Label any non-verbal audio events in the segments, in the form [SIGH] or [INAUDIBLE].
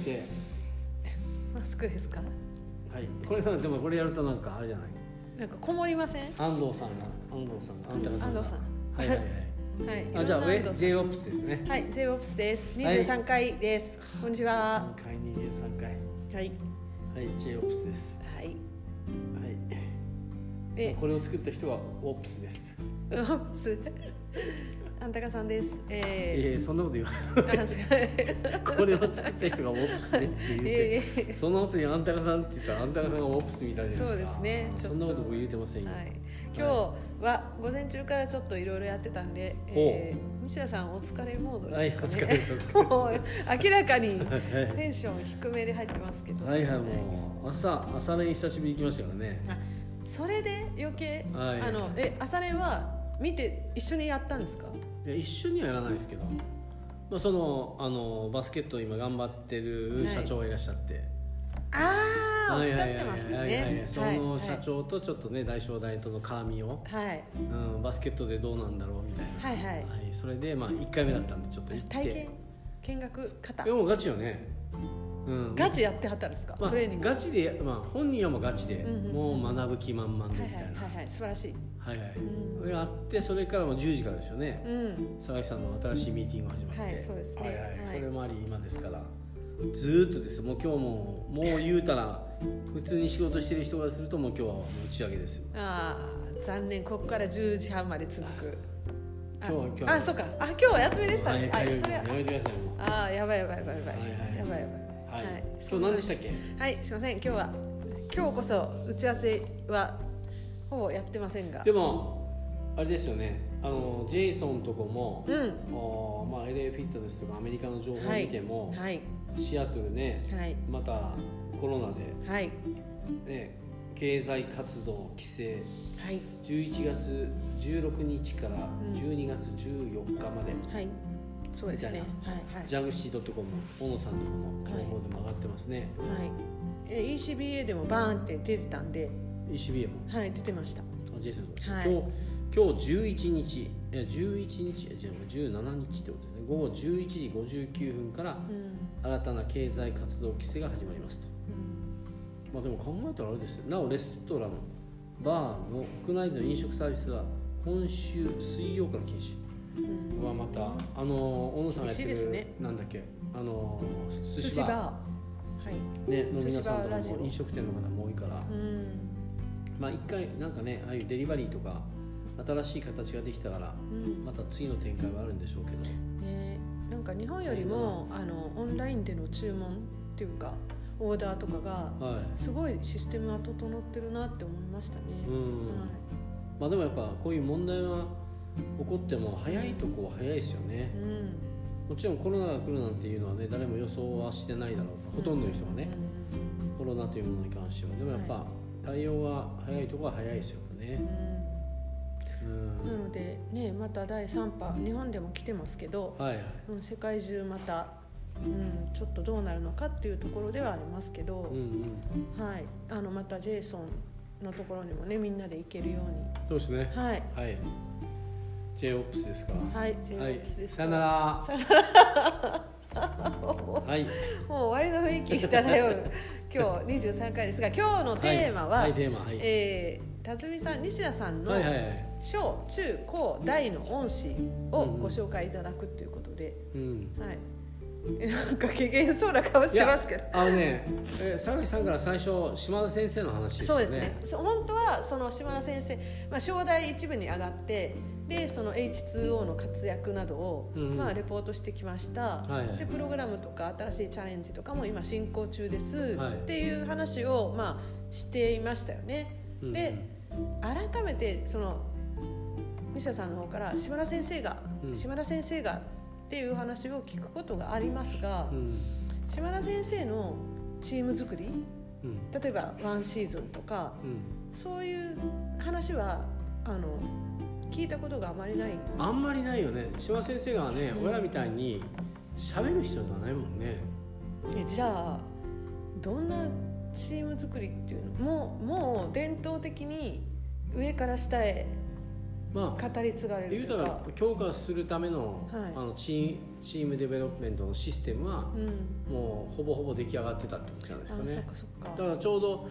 して。マスクですか？はい。これでもこれやるとなんかあれじゃない？なんかこもりません？安藤さんが安藤さんが。あんたが。安藤さん。はいはいはい。はい。あじゃあ J オプスですね。はい J オプスです。はい。23回です、こんにちは。3回23回。はい。はい J オプスです。はい。はい。え。これを作った人はオプスです。オプス？あんたかさんです。えええそんなこと言わー、あすいこれを作った人がオプスですって言って。ええ。その後にあんたかさんって言ったらあんたかさんがオプスみたいないですか。そうですね。そんなこと僕言うてませんよ、はい、今日は午前中からちょっといろいろやってたんで、えー、西田さんお疲れモードですかね、はいお疲れです。お [LAUGHS] もう明らかにテンション低めで入ってますけど。はいはいもう朝朝練久しぶりに行きましたからね。あそれで余計、はい。あのえ朝練は見て一緒にやったんですか？いや一緒にはやらないですけど、まあ、そのあのバスケットを今頑張ってる社長がいらっしゃって、ああおっしゃってましたね。その社長とちょっとね大正大との絡みを、はい。うん、バスケットでどうなんだろうみたいな、はいはい。それでまあ1回目だったんでちょっと行って。体験見学方。でもガチよね、うん、ガチやってはったんですか、まあ、トレーニング。ガチで、まあ、本人はもうガチで、うんうんもう学ぶ気満々ではいはいみたいな。はいはい素晴らしい。はいはい、うん。それがあってそれからも10時からですよね。うん。佐々木さんの新しいミーティングが始まって。はいそうですね。はいはい。はい。これもあり今ですからずーっとですもう今日ももう言うたら普通に仕事してる人からするともう今日はもう打ち上げですよ。ああ残念。ここから10時半まで続く。あ今日は今日は。あそうか。あ今日は休みでしたはいね、あそれやめてくださいああやばいやばいやばいやばい、はいはい。やばいやばいはい、そんな今日何でしたっけ？はいすいません。今日は今日こそ打ち合わせはほぼやってませんが。でもあれですよね。あのジェイソンとこも、うん。おまあ、LA フィットネスとかアメリカの情報を見ても、はい。シアトルねはい。またコロナで、はい。ね、経済活動規制。はい。11月16日から12月14日まで、はいそうですね。はいはい。ジャグシー .com 小野さんとかも情報でも上がってますね、はい。え ECBA でもバーンって出てたんで。ECBA も？はい出てました。あジェイソンとか、はい。今日今日11日いや11日じゃあ17日ってことですね。午後11時59分からうん。新たな経済活動規制が始まりますと。うん。まあでも考えたらあれですよ。なおレストランバーの屋内での飲食サービスは今週水曜から禁止。うんはまたあの小野さんがやってる、ね。なんだっけあの寿司バー。はい。ーねの皆さんとかも飲食店の方も多いから、うん。まあ一回なんかねああいうデリバリーとか新しい形ができたからうん。また次の展開はあるんでしょうけど。ねなんか日本よりもあのオンラインでの注文っていうかオーダーとかがはい。すごいシステムは整ってるなって思いましたね。うん。はい。まあでもやっぱこういう問題が起こっても早いとこは早いですよね。うんもちろんコロナが来るなんていうのはね誰も予想はしてないだろうほとんどの人はね、コロナというものに関しては。でもやっぱ、対応が早いとこは早いですよね。うん。うん。なのでねまた第3波日本でも来てますけど、はいはい。うん、世界中また、うん、ちょっとどうなるのかっていうところではありますけど、うんうん。はい、あのまたジェイソンのところにもねみんなで行けるようそうですね。にはい。はい j オプスですか？らはいジェはい。イオプスです。さよなら。さよはい。もう終わりの雰囲気漂う今日23回ですが [LAUGHS] 今日のテーマは、はい。はいテーマ。はい。えー辰巳さん西田さんのはいはいはい。小中高大の恩師をご紹介いただくということで、うん。はい。なんか機嫌そうな顔してますけど。あのねえ佐々木さんから最初島田先生の話でしたそうですね。そう本当はその島田先生、まあ、正代一部に上がってでその H2O の活躍などを、うんうん。まあ、レポートしてきました、はいはい。でプログラムとか新しいチャレンジとかも今進行中です、はい。っていう話を、まあ、していましたよね。うん。で改めてその西田さんの方から島田先生が、うん。島田先生がっていう話を聞くことがありますが、うん。島田先生のチーム作りうん。例えばワンシーズンとかうん。そういう話はあの聞いたことがあまりない。あんまりないよね。島先生がね親みたいに喋る人ではないもんね。えじゃあどんなチーム作りっていうの？もうもう伝統的に上から下へまあ語り継がれるというか。ら強化するための,、はい。あのチーチームデベロップメントのシステムはうん。もうほぼほぼ出来上がってたってことなんですかあそっねかそっか。だからちょうど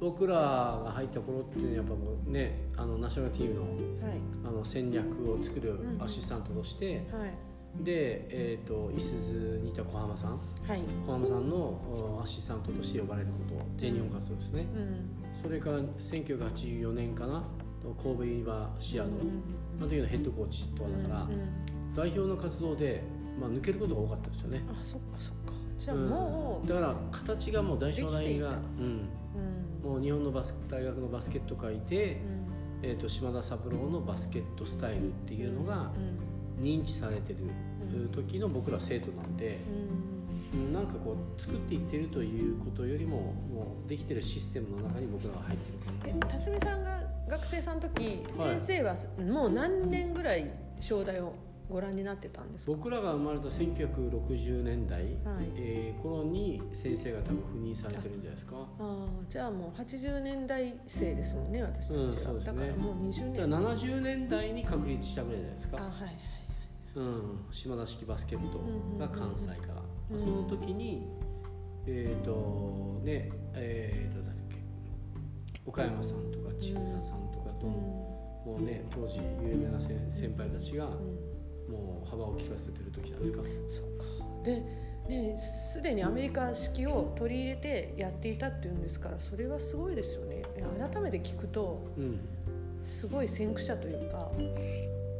僕らが入った頃っていうのはやっぱもうねあのナショナルチームのはい。あの戦略を作るうんアシスタントとして、はい。で、えー、といすゞにいた小浜さん。はい。小浜さんのおアシスタントとして呼ばれること全日本活動ですね、うんそれから1984年かな神戸ユニバーシアード、あの時のヘッドコーチとかだから、うんうん。代表の活動で、まあ、抜けることが多かったですよね。あそっかそっかじゃあうん。もう、だから形がもう大正大ができていた、うん、うん。もう日本のバス大学のバスケット界で、えー、と島田三郎のバスケットスタイルっていうのが認知されてる時の僕ら生徒なんで、うん。なんかこう作っていってるということよりももうできてるシステムの中に僕らが入ってるえ辰巳さんが学生さんの時、はい。先生はもう何年ぐらい正代を？ご覧になってたんですか？僕らが生まれた1960年代、はい。えー頃に先生が多分赴任されてるんじゃないですか。ああじゃあもう80年代生ですもんね私たちは、うんそうですね。だからもう20だか年ら70年代に確立したぐらいじゃないですか、あはいはいうん、島田式バスケットが関西から、うんその時にえっ、とねえっ、と誰だっけ？岡山さんとか千草さんとかと、もうね当時有名な先先輩たちがうん幅を利かせてる時ないですか。そうか。でねすでにアメリカ式を取り入れてやっていたっていうんですからそれはすごいですよね。改めて聞くとうん、すごい先駆者というか。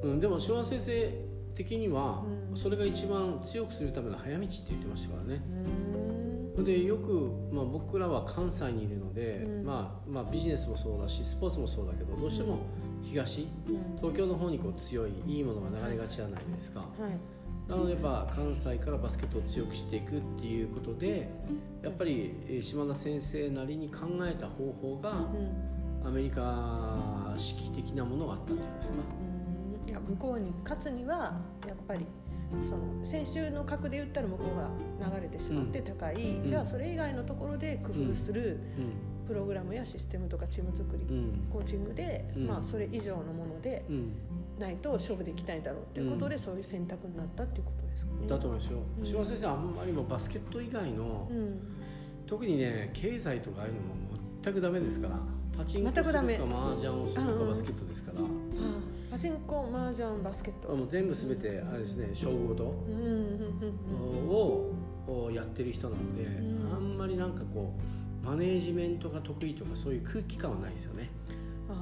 うん、でも昭和先生的にはうん。それが一番強くするための早道って言ってましたからね。でよく、まあ、僕らは関西にいるので、うん。まあまあ、ビジネスもそうだしスポーツもそうだけどどうしても東うん。東京の方にこう強いいいものが流れがちじゃないですか。はい。なのでやっぱ関西からバスケットを強くしていくっていうことでやっぱりえー島田先生なりに考えた方法がうん。アメリカ式的なものがあったんじゃないですか。うん。いや向こうに勝つにはやっぱりその先週の格で言ったら向こうが流れてしまって高い、うんじゃあそれ以外のところで工夫するプログラムやシステムとかチーム作り、うん。うんコーチングで、うん。まあ、それ以上のものでうん。ないと勝負できないだろうということで、そういう選択になったっていうことですかね。だと思いますよ、う田先生はあんまりもうバスケット以外の、うん。特にね経済とかああいうのも全くダメですからパチンコするか麻雀をするかうん。うんバスケットですから、ああパチンコ麻雀バスケット、もう全部全てあれですね勝負事うんうんうんうん。ををやってる人なので、うん。あんまりなんかこうマネージメントが得意とかそういう空気感はないですよね。あ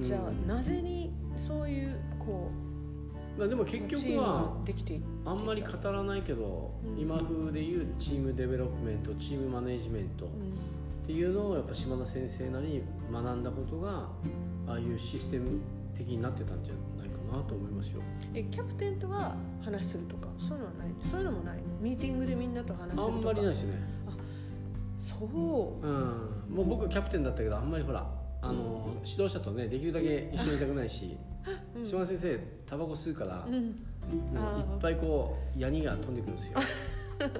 じゃあ、なぜにそういうこまあでも結局はあんまり語らないけど、うん。今風でいうチームデベロップメントチームマネージメント、うん。っていうのをやっぱ島田先生なりに学んだことがああいうシステム的になってたんじゃないかなと思いますよ。えキャプテンとは話するとかそういうのはない？そういうのもない？ミーティングでみんなと話するとか。あんまりないですね。そう。うん、もう僕キャプテンだったけどあんまりほらあの指導者とねできるだけ一緒にいたくないし、うん。島田先生タバコ吸うから、うん。なんかいっぱいこうヤニが飛んでくるんですよ。[LAUGHS] だか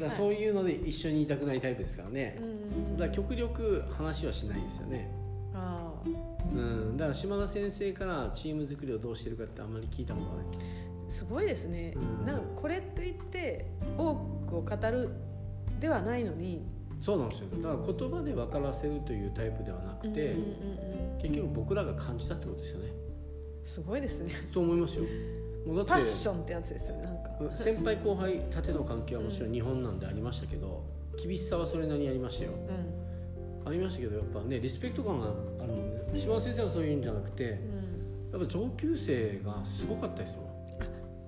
らそういうので一緒にいたくないタイプですからね。うんだから極力話はしないですよね。ああうん、だから島田先生からチーム作りをどうしてるかってあんまり聞いたことない。すごいですね、うん。なんかこれといって多くを語るではないのに。そうなんですよ。だから言葉で分からせるというタイプではなくて、結局僕らが感じたってことですよね。すごいですね。と思いますよ。もうだってパッションってやつですよねなんか。先輩後輩縦の関係はもちろん日本なんでありましたけど厳しさはそれなりにありましたよ。うありましたけどやっぱねリスペクト感があるので島田先生がそういうんじゃなくてやっぱ上級生がすごかったですもん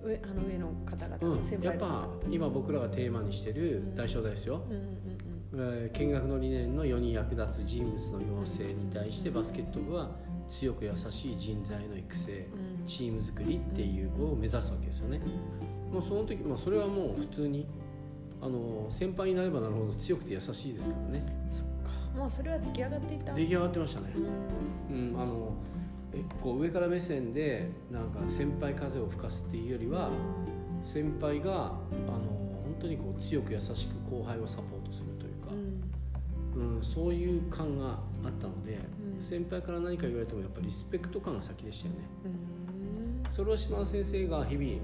上あの上の方々、うん、先輩の方やっぱ々今僕らがテーマにしてる大正大ですよ、うんうんえー見学の理念の世に役立つ人物の養成に対してバスケット部は強く優しい人材の育成うん。チーム作りっていうのを目指すわけですよね。もうその時、まあ、それはもう普通にあの先輩になればなるほど強くて優しいですからね。うんそっか。もうそれは出来上がっていた出来上がってましたね。う、ん。うん、あのえこう上から目線でなんか先輩風を吹かすっていうよりは先輩があの本当にこう強く優しく後輩をサポートするというか、うん。うん、そういう感があったのでうん。先輩から何か言われてもやっぱりリスペクト感が先でしたよね。うん。それを島田先生が日々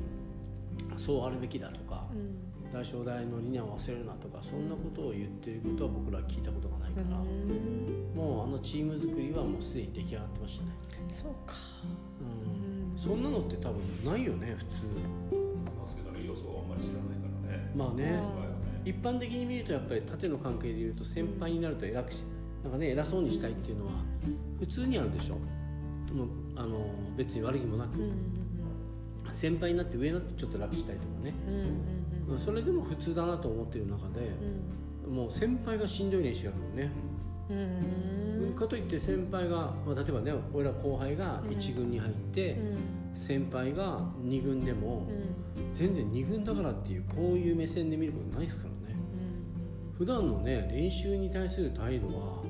そうあるべきだとかうん大正大の理念を忘れるなとかそんなことを言ってることは僕らは聞いたことがないから、うん。もうあのチーム作りはもうすでに出来上がってましたね、そうか。うん。うん。そんなのって多分ないよね普通。バスケの要素はあんまり知らないからね。まあね。あ一般的に見るとやっぱり縦の関係でいうと先輩になると偉くしなんかね偉そうにしたいっていうのは普通にあるでしょ。もうあの別に悪気もなく、うん先輩になって上になってちょっと楽したいとかね、うんそれでも普通だなと思ってる中で、もう先輩がしんどい練習やるのね、うん。うんかといって先輩が、まあ、例えばね俺ら後輩が1軍に入って、先輩が2軍でも、全然2軍だからっていうこういう目線で見ることないですからね。普段のね練習に対する態度は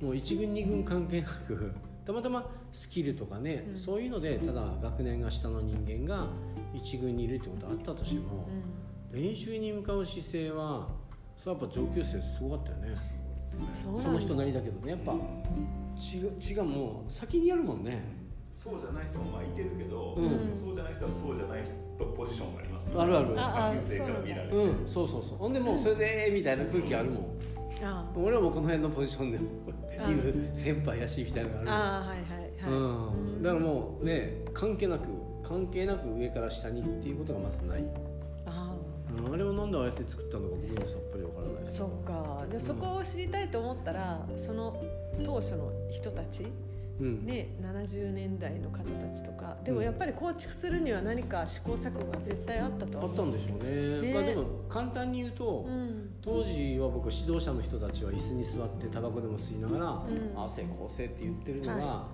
もう1軍2軍関係なく [LAUGHS] たまたまスキルとかね、うん。そういうのでただ学年が下の人間が1軍にいるってことあったとしても、練習に向かう姿勢はそれはやっぱ上級生すごかったよね。そうその人なりだけどねやっぱ。血が血がもう先にやるもんね。そうじゃない人もまあいてるけど、うん。そうじゃない人はそうじゃない人ポジションがありますあるあるああ下級生から見られて、うん。そうそうそう。ほんでもうそれでみたいな空気あるもん。あ俺はもうこの辺のポジションであいる先輩やしみたいなのがあるああはいはいはい。うん、だからもうね関係なく関係なく上から下にっていうことがまずない、あうん、あれをなんでああやって作ったのか僕にはさっぱりわからないですあそっか。じゃあそこを知りたいと思ったらその当初の人たちうん、ね、70年代の方たちとか。でもやっぱり構築するには何か試行錯誤が絶対あったとは思あったんでしょうね。ね。まあ、でも簡単に言うと、うん。当時は僕指導者の人たちは椅子に座ってタバコでも吸いながらん「ああ成功せ」って言ってるのが、は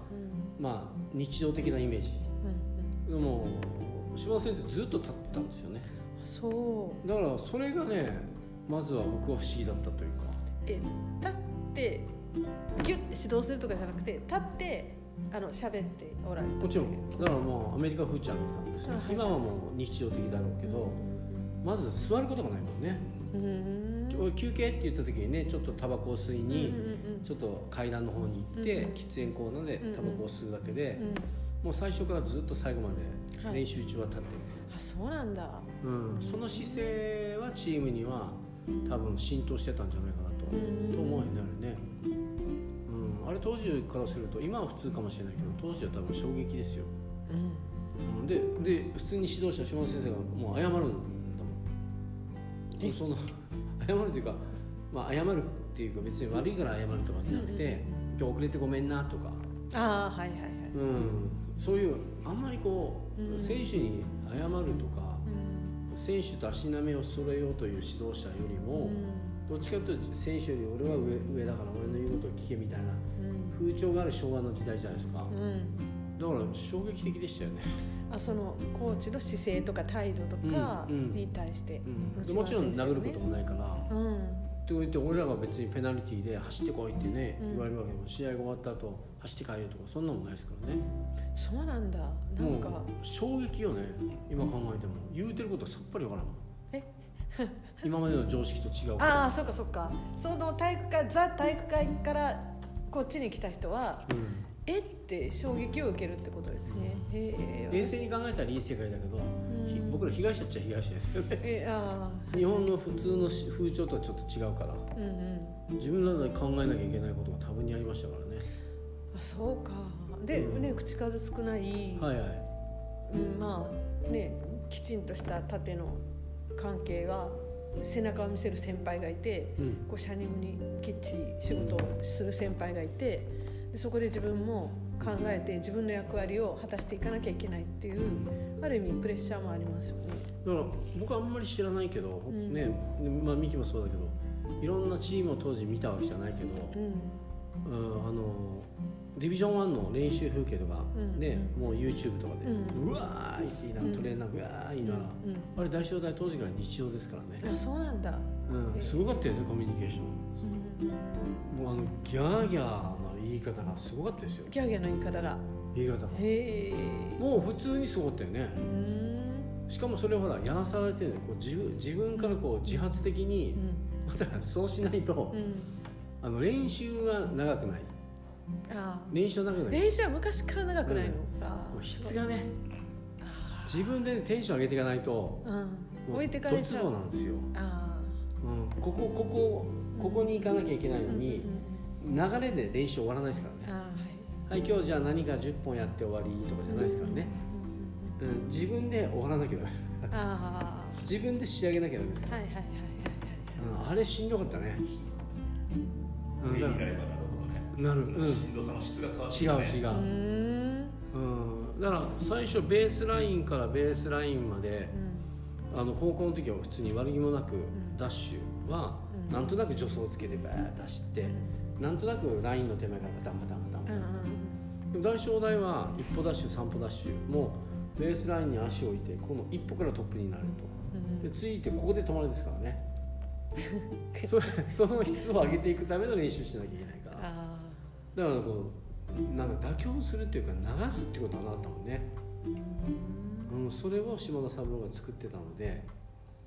まあ日常的なイメージ。うんうん。でも島田先生ずっと立ってたんですよね。あそう。だからそれがねまずは僕は不思議だったというか。え立ってギュッて指導するとかじゃなくて立ってあの喋っておられたもちろん。だからもうアメリカ風っちゃアメリカですね、あはい。今はもう日常的だろうけど、まず座ることがないもんね、休憩って言った時にねちょっとタバコを吸いに、ちょっと階段の方に行って、うん喫煙コーナーでタバコを吸うだけで、うんもう最初からずっと最後まではい。練習中は立ってあそうなんだ。る、うん、その姿勢はチームには多分浸透してたんじゃないかなと,、うん。と思うようになるね、うん、あれ当時からすると今は普通かもしれないけど当時は多分衝撃ですよ、うん。うん、でで普通に指導者島田先生がもう謝るんだもん。え？その謝るというか、まあ、謝るっていうか別に悪いから謝るとかじゃなくて、今日遅れてごめんなとか、ああはいはいはい。うん、そういうあんまりこう、うん選手に謝るとかうん。選手と足並みを揃えようという指導者よりも、どっちかというと選手より俺は上上だから俺の言うことを聞けみたいなうん。風潮がある昭和の時代じゃないですか、だから衝撃的でしたよね、[LAUGHS] あそのコーチの姿勢とか態度とかに対して、もちろん殴ることもないから、うんって言って俺らが別にペナルティーで走ってこいってね、うん。言われるわけでも試合が終わった後走って帰れとかそんなもんないですからね。そうなんだ。なんか。もう衝撃よね今考えても。言うてることはさっぱりわからんもん。え？[LAUGHS] 今までの常識と違うああそっかそっか。その体育会ザ体育会からこっちに来た人はうんえって衝撃を受けるってことですね、へえ冷静に考えたらいい世界だけど、ひ僕ら被害者っちゃ被害者ですよね。えあ日本の普通の風潮とはちょっと違うから。あうんうん。自分らで考えなきゃいけないことが多分にありましたからね。あそうか。で、うん。ね口数少ない、はいはい。うん、まあねきちんとした縦の関係は背中を見せる先輩がいて、うん。こうシャニムにきっちり仕事をする先輩がいてでそこで自分も考えて自分の役割を果たしていかなきゃいけないっていうある意味プレッシャーもありますよね。だから僕はあんまり知らないけど、ん。ねまあミキもそうだけどいろんなチームを当時見たわけじゃないけど、うん。うん、あのディビジョン1の練習風景とか、うん。ねもう YouTube とかで、ううわーいって言いながら、トレーナーがうわー言いな。がら、うあれ大正大当時から日常ですからね、ん、あそうなんだ、うん、すごかったよねコミュニケーション。うん、もうあのギャーギャーの言い方がすごかったですよ。ギャーギャーの言い方が。言い方が。へえ。もう普通にすごかったよね。うん。しかもそれをほらやらされてるのこう自分自分からこう自発的に、またそうしないと、うん。あの練習が長くない。あ練習は長くない。ー練習は昔から長くないの、うー質がねあ自分で、ね、テンション上げていかないとーうん。置いてかれちゃう。ドツボなんですよ、あうん、ここここここに行かなきゃいけないーのに、うんうん流れで練習終わらないですからね。はい。はい今日じゃあ何か10本やって終わりとかじゃないですからね、うん。うんうんうん、自分で終わらなきゃダメ。あ自分で仕上げなきゃダメですから、あはいはいはいはい。うん、あれしんどかったね、なればなるほどね。らなる。うん。しんどさの質が変わって違う違う、うん。うん、だから最初ベースラインからベースラインまであの高校の時は普通に悪気もなくん。ダッシュはうん。なんとなく助走をつけてバーッ出してなんとなくラインの手前からバタンバタンバタンバタうん。ンでも大正大は一歩ダッシュ三歩ダッシュもうベースラインに足を置いてこの一歩からトップになるうんとでついてここで止まるですからね。[LAUGHS] それその質を上げていくための練習しなきゃいけないから。あだからこうなんか妥協するっていうか流すってことはなかったもんね、ーうん、それを島田三郎が作ってたので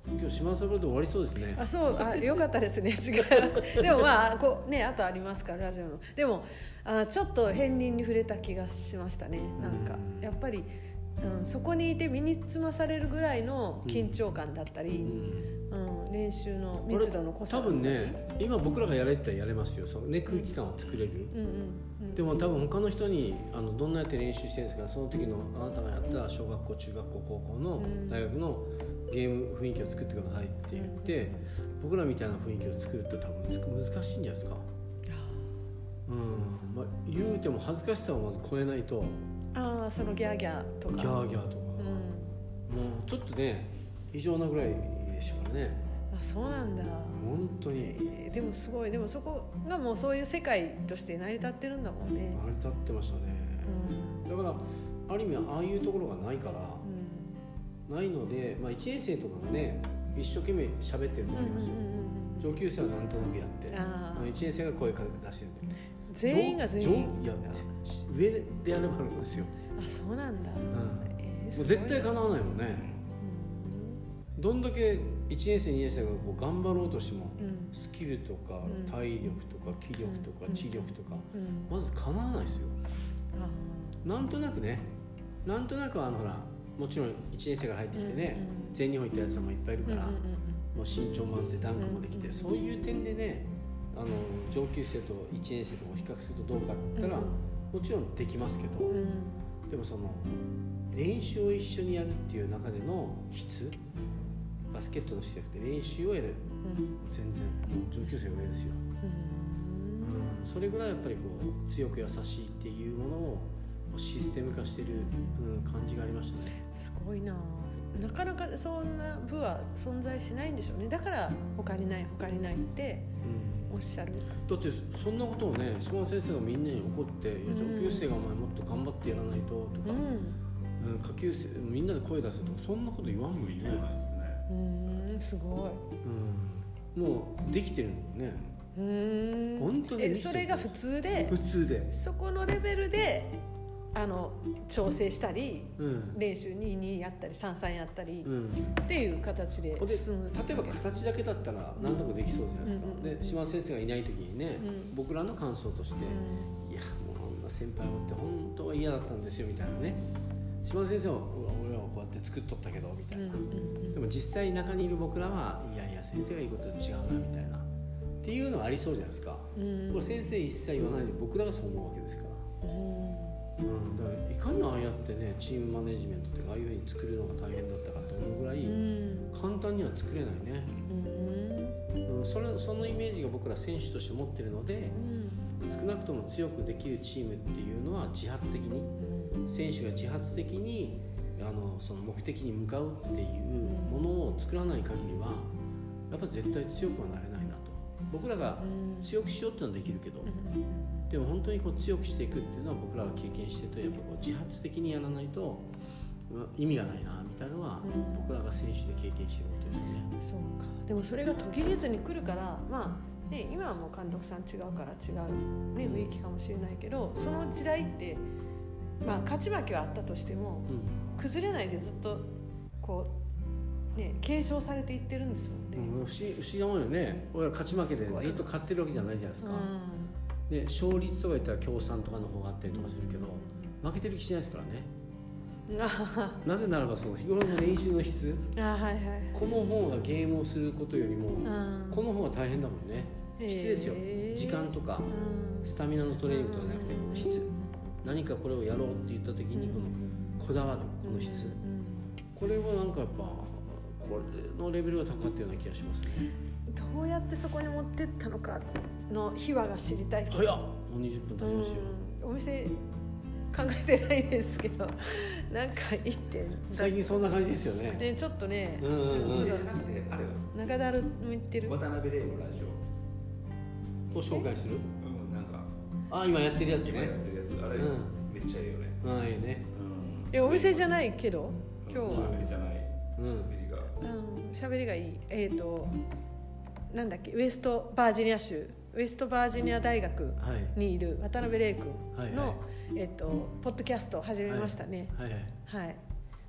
今日島田三郎で終わりそうですね。あそうあよかったですね。[LAUGHS] 違うでもまあこうねあとありますからラジオのでもあちょっと片鱗に触れた気がしましたね。なんかうん。やっぱり、うん、そこにいて身につまされるぐらいの緊張感だったり、うん。うん練習の密度の濃さ多分ね今僕らがやれってやれますよ。その、ね、空気感を作れる、うんうんうん。でも多分他の人にあのどんなやって練習してるんですか。その時のあなたがやった小学校中学校高校のうん。大学のゲーム雰囲気を作ってくださいって言って、僕らみたいな雰囲気を作るって多分難難しいんじゃないですか、うん。まあ、言うても恥ずかしさをまず超えないと。ああそのギャーギャーとか。ギャーギャーとか、うん。もうちょっとね異常なぐらいでしたからね。あそうなんだ。本当に。えーでもすごい。でもそこがもうそういう世界として成り立ってるんだもんね。成り立ってましたね、うん。だからある意味ああいうところがないから、うんないので、まあ、1年生とかがね一生懸命喋ってると思いますよ、うんうんうんうん上級生はなんとなくやってあー。1年生が声かけ出してる。全員が全員。いや上でやればあるんですよ、あそうなんだ、うん、もえーうすごい絶対かなわないもんね。どんだけ1年生2年生がこう頑張ろうとしてもうん。うんスキルとかうん。体力とか気力とかうん。知力とかうん。まずかなわないですよ。あなんとなくね。なんとなくあのほらもちろん1年生から入ってきてねうんうん全日本行ったやつもいっぱいいるから、ーうんうんうん。もう身長もあってダンクもできて、うんそういう点でねあの上級生と1年生と比較するとどうかって言ったら、うんもちろんできますけど、うん。でもその練習を一緒にやるっていう中での質バスケットの質じゃなくて練習をやる。うん。全然もう上級生上ですよ、うん。うん、それぐらいやっぱりこう強く優しいっていうものをシステム化してる、うん、感じがありましたねすごいな。なかなかそんな部は存在しないんでしょうね。だから他にない他にないってうん。おっしゃる。だってそんなことをね島田先生がみんなに怒って「いや上級生がお前もっと頑張ってやらないと」とか、うん。うん下級生みんなで声出すとかそんなこと言わんもんね、言わないですね。うんすごい。うん、もうできてるもんね。うん。本当にえそれが普通で普通で、そこのレベルであの調整したりうん。練習22やったり33やったり、うん、っていう形で進む。例えば形だけだったら何とかできそうじゃないですか、うん。で島田先生がいない時にね、うん。僕らの感想として「うん。いやもうこんな先輩おって本当は嫌だったんですよ」みたいなね。島田先生は「うわ俺はこうやって作っとったけど」みたいな、うんでも実際中にいる僕らはいやいや先生が言うことと違うなみたいな。っていうのはありそうじゃないですか、うん。これ先生一切言わないで僕らがそう思うわけですから、うん。うん、だからいかにああやってねチームマネジメントっていうかああいうふうに作るのが大変だったかと思うぐらいうん。簡単には作れないね、うん。うん、それそのイメージが僕ら選手として持ってるので少なくとも強くできるチームっていうのは自発的に選手が自発的にあのその目的に向かうっていうものを作らない限りはやっぱ絶対強くはなれないなと。僕らが強くしようっていうのはできるけどでも本当にこう強くしていくっていうのは僕らが経験してるとやっぱこう自発的にやらないとうん意味がないなみたいなのはうん。僕らが選手で経験してることですよね。そうか。でもそれが途切れずに来るからまあね今はもう監督さん違うから違う、ね、雰囲気かもしれないけどその時代ってまあ勝ち負けはあったとしてもうん。崩れないでずっとこうね継承されていってるんですもんね。うん、不思議なもんよね。俺ら勝ち負けでずっと勝ってるわけじゃないじゃないですか、うで勝率とか言ったら共産とかの方があったりとかするけど負けてる気しないですからね。あ [LAUGHS] なぜならばその日頃の練習の質あはいはい。この方がゲームをすることよりもうん。この方が大変だもんね。質ですよ。時間とかうん。スタミナのトレーニングとかじゃなくて質。何かこれをやろうって言った時にこのこだわるこの質。うんこれはなんかやっぱこれのレベルが高かったような気がしますね。どうやってそこに持ってったのかの秘話が知りたいけど。早っ。もう20分経ちましたよ。うん。お店考えてないですけど。[LAUGHS] なんか一点最近そんな感じですよね。ねちょっとね、うんうんうん。ちょっ中だるてる。渡辺玲のラジオ。を紹介する？うんなんか。あ今やってるやつ今やねってるやつ。あれ、うん。めっちゃいいよね。うんいいね。うん。えお店じゃないけど？今日は。喋りじゃない。うん。喋りが。うん。喋りがいい。えっ、となんだっけ？ウエストバージニア州ウエストバージニア大学はい。にいる渡辺玲君の、はいはい。えっ、とポッドキャストを始めましたね。はいはい。はい、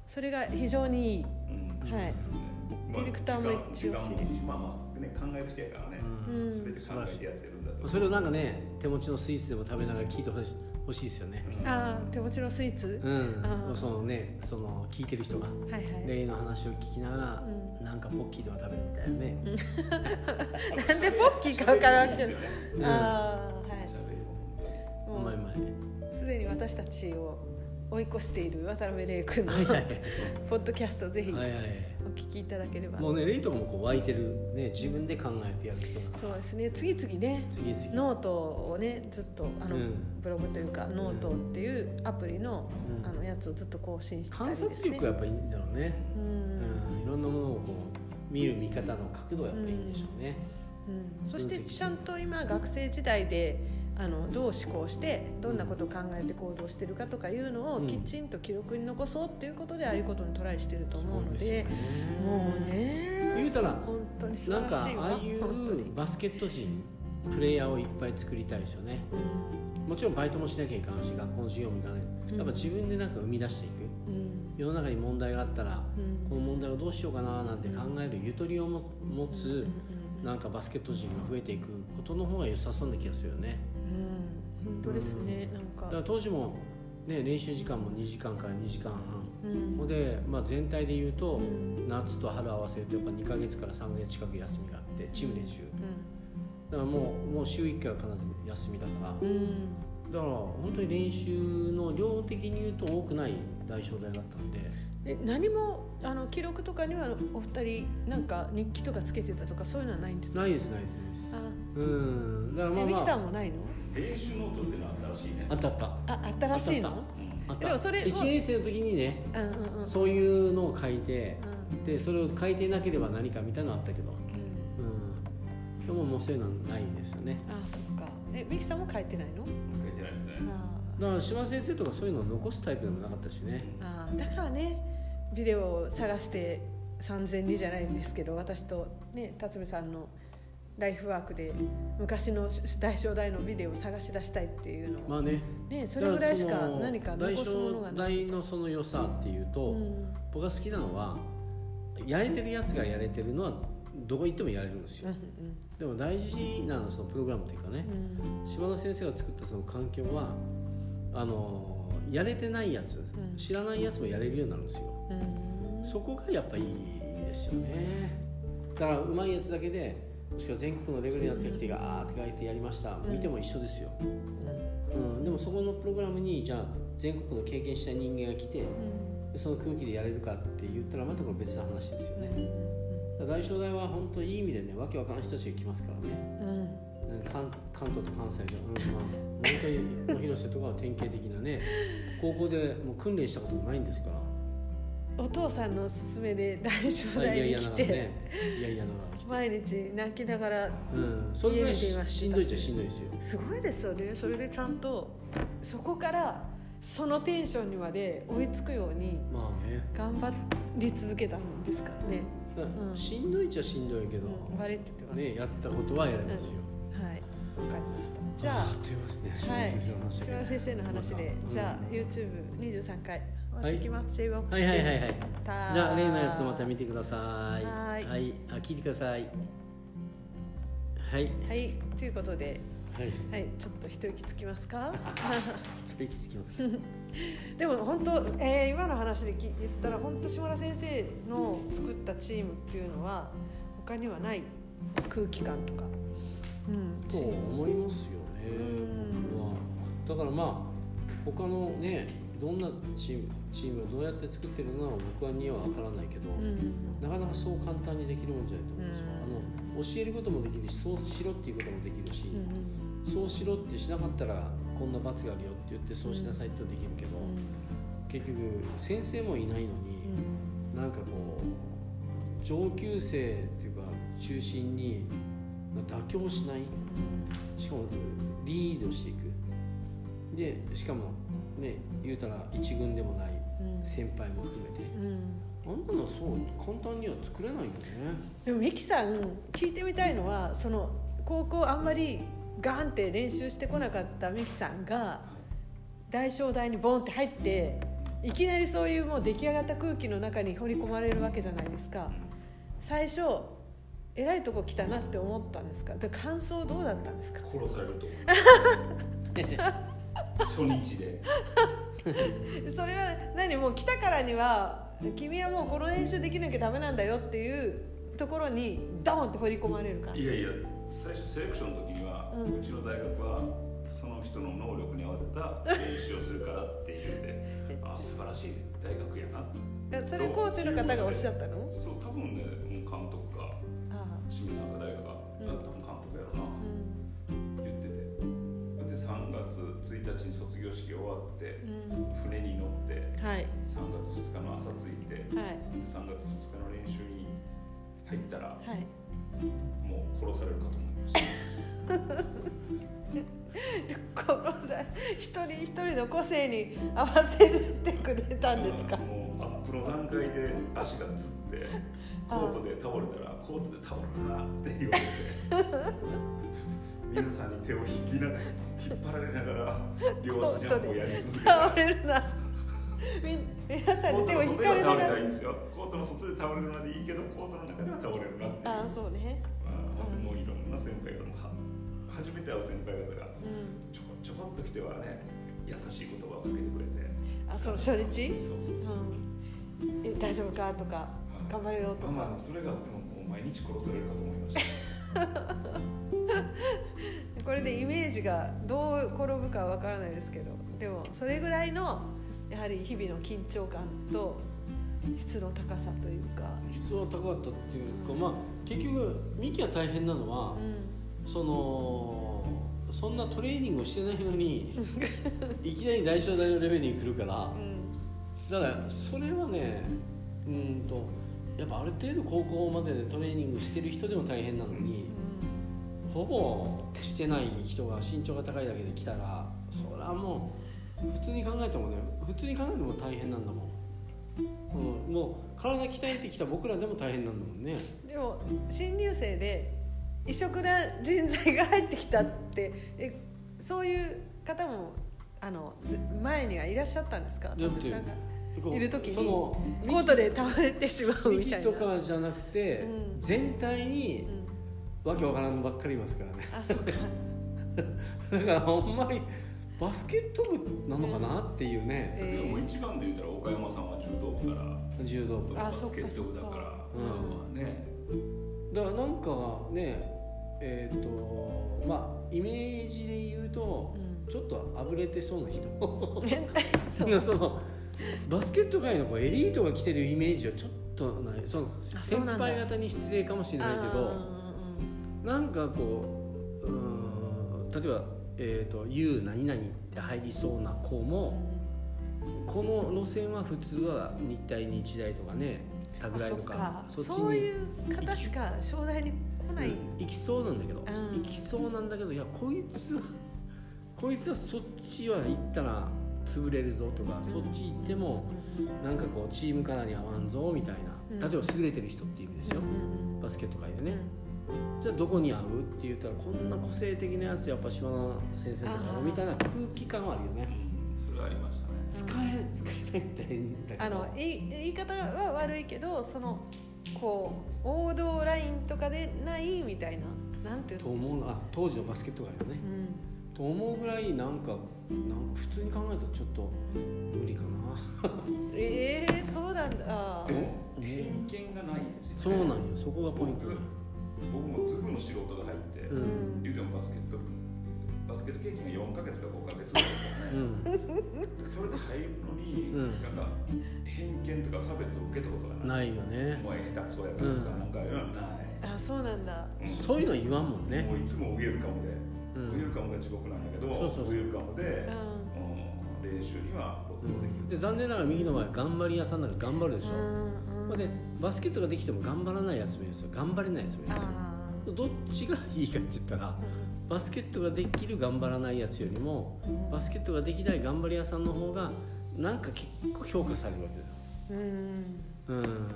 それが非常にいい。うん。はい。まあディレクターも一応時間もまあまあね考える人やからね、うん。うん全て考えてやってるんだとそれをなんかね手持ちのスイーツでも食べながら聞いてほしい欲しいですよね。ああ手持ちのスイーツ、うん。そのねその聞いてる人が。はいはい。例の話を聞きながら、うなんかポッキーでも食べるみたいなね、[LAUGHS] なんでポッキーか分からんけど、ですよね。うん。ああはい。もうまいうまいすでに私たちを追い越している渡辺玲君のポッドキャストをぜひお聞きいただければ、もうねレイとかもこう湧いてるね自分で考えてやる人がそうですね。次々ね次々。ノートをねずっとあの、うん。ブログというかノートっていうアプリの,、うん。あのやつをずっと更新してたり観ですね。察力がやっぱいいんだろうね、うん。うん、いろんなものをこう見る見方の角度がやっぱりいいんでしょうね、うん、そして。ちゃんと今学生時代であのどう思考してどんなことを考えて行動してるかとかいうのをうん。きちんと記録に残そうっていうことでああいうことにトライしてると思うのでそうですよね。もうね言うたら本当に素なんかああいうバスケット人プレイヤーをいっぱい作りたいですよね。もちろんバイトもしなきゃいかんし学校の授業も行かない。うん。やっぱ自分でなんか生み出していく。うん。世の中に問題があったらうん。この問題をどうしようかななんて考えるゆとりをも持つうんなんかバスケット人が増えていくことの方が良さそうな気がするよね。うん本当ですねなんだからか当時も、ね、練習時間も2時間から2時間半。うん。で、まあ、全体で言うとうん。夏と春合わせるとやっぱ2ヶ月から3ヶ月近く休みがあってチーム練習。だからもうもう週1回は必ず休みだから。うん。うんだから本当に練習の量的に言うと多くない大小大だったんで。え何もあの記録とかにはお二人なんか日記とかつけてたとかそういうのはないんですか？ないですないですないです。あ。うん。だからまあえミキさまあんもないの？練習ノートっていうのはあったらしいね。あったあった。あ新しいの？あったうんあった。でもそれ1年生の時にねうんうんうん。そういうのを書いてうん。でそれを書いてなければ何かみたいなのあったけど。うん。うん。でももうそういうのはないですよね。あそっか。えミキさんも書いてないの？書いてないですね。あだから島先生とかそういうのを残すタイプでもなかったしね。あだからねビデオを探して3002じゃないんですけど私とね辰巳さんのライフワークで昔の大正大のビデオを探し出したいっていうのを、まあね。ねそれぐらいしか何か残すものがない。大正大のその良さっていうと、うん。僕が好きなのはやれてるやつがやれてるのはどこ行ってもやれるんですよ、うんでも大事なのはそのプログラムというかねうん。うん島田先生が作ったその環境はあのやれてないやつ、ん。知らないやつもやれるようになるんですよ。うん。そこがやっぱいいですよね。だから上手いやつだけでもしくは全国のレベルのやつが来てガーって書いてやりました。見ても一緒ですよ、うん、でもそこのプログラムにじゃあ全国の経験した人間が来てでその空気でやれるかって言ったらまたこれ別な話ですよね。大正大は本当いい意味でねわけわからん人たちが来ますからね。うん。関関東と関西で、うんまあ、本当に野広瀬とかは典型的なね高校でもう訓練したこともないんですから。お父さんの勧めで大正大いやいやに来て、ながらねいやいやながら来て毎日泣きながらうん、それぐらいしんどいっちゃしんどいですよ。すごいですよね。それでちゃんとそこからそのテンションにまで追いつくようにまあね。頑張り続けたんですからね、うん。しんどいっちゃしんどいけど、うん、バレって言ってます、ね、やったことはやれますよ、はい。わかりました。じゃあ。あっという間ですね。島はい。田先生の話だけ島田先生の話で、じゃあうん YouTube23 回終わってきます、J ボックスはいはいはい。はいじゃあ例のやつまた見てください。はい。はい。あ聞いてください。はい。はい。ということで。はい。はい。ちょっと一息つきますか？[LAUGHS] 一息つきますか？[LAUGHS] でも本当、えー今の話でき言ったら本当島田先生の作ったチームっていうのは他にはない空気感とか、うん、とチーム思いますよね。うん。だからまあ他のねどんなチームチームをどうやって作ってるのは僕はには分からないけど、うん。なかなかそう簡単にできるもんじゃないと思うんですよ、うん。あの教えることもできるしそうしろっていうこともできるし、うんそうしろってしなかったらこんな罰があるよって言ってそうしなさいってできるけど、結局先生もいないのに、なんかこう上級生っていうか中心に妥協しない。しかもリードしていく。でしかもね言うたら一軍でもない。うん先輩も含めて。うん。あんなのそう簡単には作れないよね。でもミキさん聞いてみたいのはその高校あんまりガーンって練習してこなかったミキさんが大正大にボンって入っていきなりそういうもう出来上がった空気の中に掘り込まれるわけじゃないですか。最初えらいとこ来たなって思ったんですか？で感想どうだったんですか？殺されると思います。[LAUGHS] 初日で [LAUGHS] それは何もう来たからには君はもうこの練習できなきゃダメなんだよっていうところにドーンって掘り込まれる感じ。いやいや最初セレクションの時には、ううんちの大学はその人の能力に合わせた練習をするからって言うて [LAUGHS] あ素晴らしい大学やなえそれコーチの方がおっしゃったの？そう多分ねもう監督かあ清水さんか誰かが、う1日に卒業式終わってうん。船に乗ってはい。3月2日の朝着いてはい。3月2日の練習に入ったらはい。もう殺されるかと思いました。でこのさ一人一人の個性に合わせてくれたんですか？もうアップの段階で足がつってコートで倒れたらコートで倒れるなって言われて [LAUGHS] 皆さんに手を引きながら引っ張られながら両足ジャンプをやり続けて倒れるな。み皆さんに手を引かれながコートの外では倒れたら。いいらんですよコートの外で倒れるのでいいけどコートの中では倒れるなっていう。ああそうね。まあもういろんな先輩方もは初めて会う先輩方がうん。ちょこちょこっと来てはね優しい言葉をかけてくれて。あその初日？そうそうそう、うん。え大丈夫かとか頑張れよとか。まあまあそれがあってももう毎日殺されるかと思いました [LAUGHS] [LAUGHS] これでイメージがどう転ぶかわからないですけどでもそれぐらいのやはり日々の緊張感と質の高さというか、質は高かったっていうかまあ結局ミキが大変なのは、うそのそんなトレーニングをしてないのに [LAUGHS] いきなり大正大のレベルに来るからんうん。だからそれはねうんとやっぱある程度高校まででトレーニングしてる人でも大変なのにほぼしてない人が身長が高いだけで来たらそれはもう普通に考えてもね普通に考えても大変なんだもん、うん、もう体鍛えてきた僕らでも大変なんだもんね。でも新入生で異色な人材が入ってきたってえそういう方もあのず前にはいらっしゃったんですか？辰巳さんが？いる時に。そのコートで倒れてしまうみたいな。とかじゃなくて、うん。全体にうんわけわからんのばっかりいますからね。あそうか。[LAUGHS] だからほんまにバスケット部なのかなっていうね、えー。もう一番で言ったら岡山さんは柔道部から柔道部。だかバスケット部だから。うん。まあね。らなんかねえっ、とまあイメージで言うと、うん。ちょっとあぶれてそうな人。[LAUGHS] そのバスケット界のこうエリートが来てるイメージはちょっとない。そのあそうなんだ。先輩方に失礼かもしれないけどあなんかこううーん例えば、えーと「U 何々」って入りそうな子もこの路線は普通は日体日大とかねタグライとかあそういう方しか正代に来ない、行きそうなんだけど、うん。行きそうなんだけどいやこいつはこいつはそっちは行ったら潰れるぞとか、そっち行ってもなんかこうチームカラーに合わんぞみたいうん。な例えば優れてる人っているんですよ、うん。うんバスケット界でね、じゃあどこに合うって言ったらこんな個性的なやつやっぱ島田先生とかあーみたいな空気感はあるようねん。それはありましたね。使え使えないみたいんだけどあの言い言い方は悪いけどそのこう王道ラインとかでないみたいななんていうと思うあ当時のバスケット界のね、うん。と思うぐらいなんかなんか普通に考えたらちょっと無理かな。[LAUGHS] ええそうなんだ。偏見がないんですそよ、ね、うなんよ。そこがポイント僕僕もズブの仕事が入って、うん。言うてもバスケットバスケット経験が4ヶ月か5ヶ月ですよね、うんそれで入るのに、うん。なんか偏見とか差別を受けたことがない。ないよね。お前下手くそやからとかうん。なんかない、あそうなんだ。うん。そういうの言わんもんね。もういつもウェルカムで、うん。ウェルカムが地獄なんやけどそうそうそう。ウェルカムで、ううん。練習には没頭できる、で残念ながら右の場合頑張り屋さんなんか頑張るでしょ、んうんほんでバスケットができても頑張らないやつもいるんですよ。頑張れないやつもいるんですよ。あどっちがいいかって言ったらーバスケットができる頑張らないやつよりもバスケットができない頑張り屋さんの方がなんか結構評価されるわけですよ。うん。うん。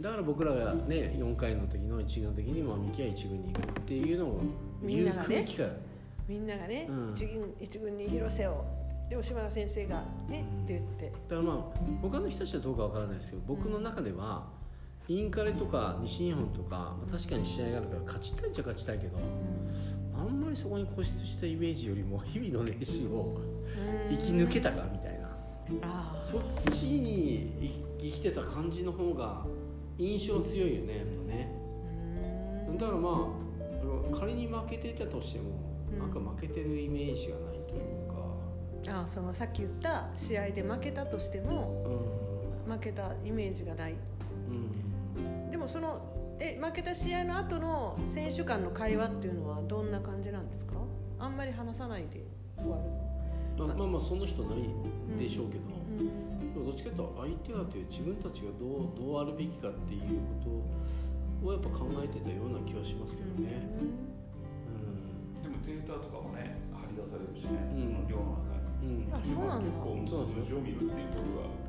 だから僕らがね4回の時の1軍の時にも三木は1軍に行くっていうのを言うみんながね。空気から。みんながね、うん。一軍一軍に広瀬をでも島田先生がね、うん。って言って。だからまあ他の人たちはどうかわからないですけど僕の中ではインカレとか西日本とか、まあ確かに試合があるから勝ちたいっちゃ勝ちたいけどあんまりそこに固執したイメージよりも日々の練習を生き抜けたかみたいな。そっちに生生きてた感じの方が印象強いよねやっぱね。うん。だからまあ仮に負けてたとしても、うん。なんか負けてるイメージがないああそのさっき言った試合で負けたとしてもう負けたイメージがない。ん、うん、でもそのえ負けた試合の後の選手間の会話っていうのはどんな感じなんですか？あんまり話さないで終わるまあまあ。まあその人なりでしょうけど、うん。でもどっちかというと相手がという自分たちがどうどうあるべきかっていうことをやっぱ考えてたような気はしますけどね。うでもデータとかもね張り出されるしね、うんその量のあそうなんだ。結構数字を見るっていうこ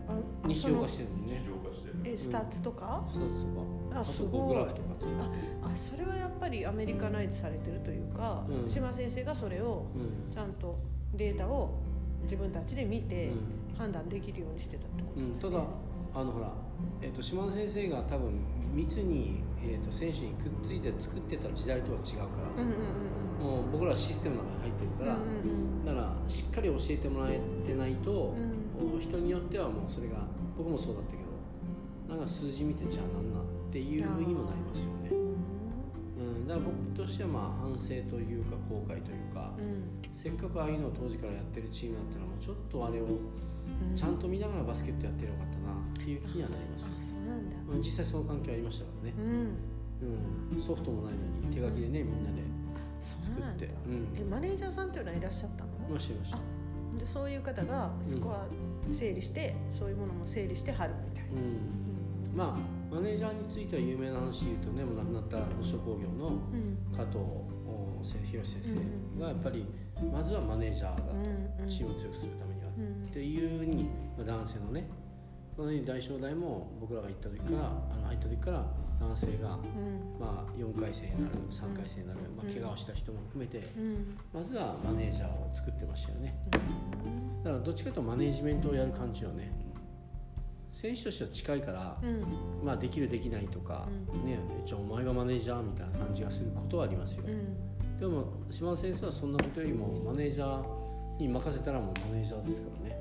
とがあ日常化してるね。常化してる。えスタッツとか、スタッツとか、ああすごい。グラフとか作る。あそれはやっぱりアメリカナイズされてるというか、うん。島田先生がそれをうん、ちゃんとデータを自分たちで見てうん。判断できるようにしてたってことうん、ですね、ただあのほら、えっと島田先生が多分密に、えっと選手にくっついて作ってた時代とは違うから、うんうんうんもう僕らはシステムの中に入ってるから、うんうんだからしっかり教えてもらえてないと、う人によってはもうそれが僕もそうだったけどなんか数字見てじゃあなんなんっていうふうにもなりますよね、うん、だから僕としてはまあ反省というか後悔というか、うん。せっかくああいうのを当時からやってるチームだったらもうちょっとあれをうん。ちゃんと見ながらバスケットやってればよかったなっていう気にはなります。あそうなんだ。うん実際その関係ありましたからね。う、ん。うん、ソフトもないのに手書きでねみんなで作って、うん、えマネージャーさんっていうのはいらっしゃったましたいましたあでそういう方がスコア整理して、そういうものも整理して貼るみたいな、うん。まあマネージャーについては有名な話言うとねもう亡くなった保証工業のうん。加藤おせ博先生がやっぱりまずはマネージャーだとうんうん。チームを強くするためにはうんっていうにまあ男性のねそのように大正大も僕らが行った時からあの入った時から男性が、うん。まあ、4回生になる3回生になる、まあ、うん怪我をした人も含めてうん。まずはマネージャーを作ってましたよね。だからどっちかというとマネージメントをやる感じよね。選手としては近いから、うん。まあ、できるできないとか、ね、じゃあお前がマネージャーみたいな感じがすることはありますよ、うん。でも島田先生はそんなことよりもマネージャーに任せたらもうマネージャーですからね、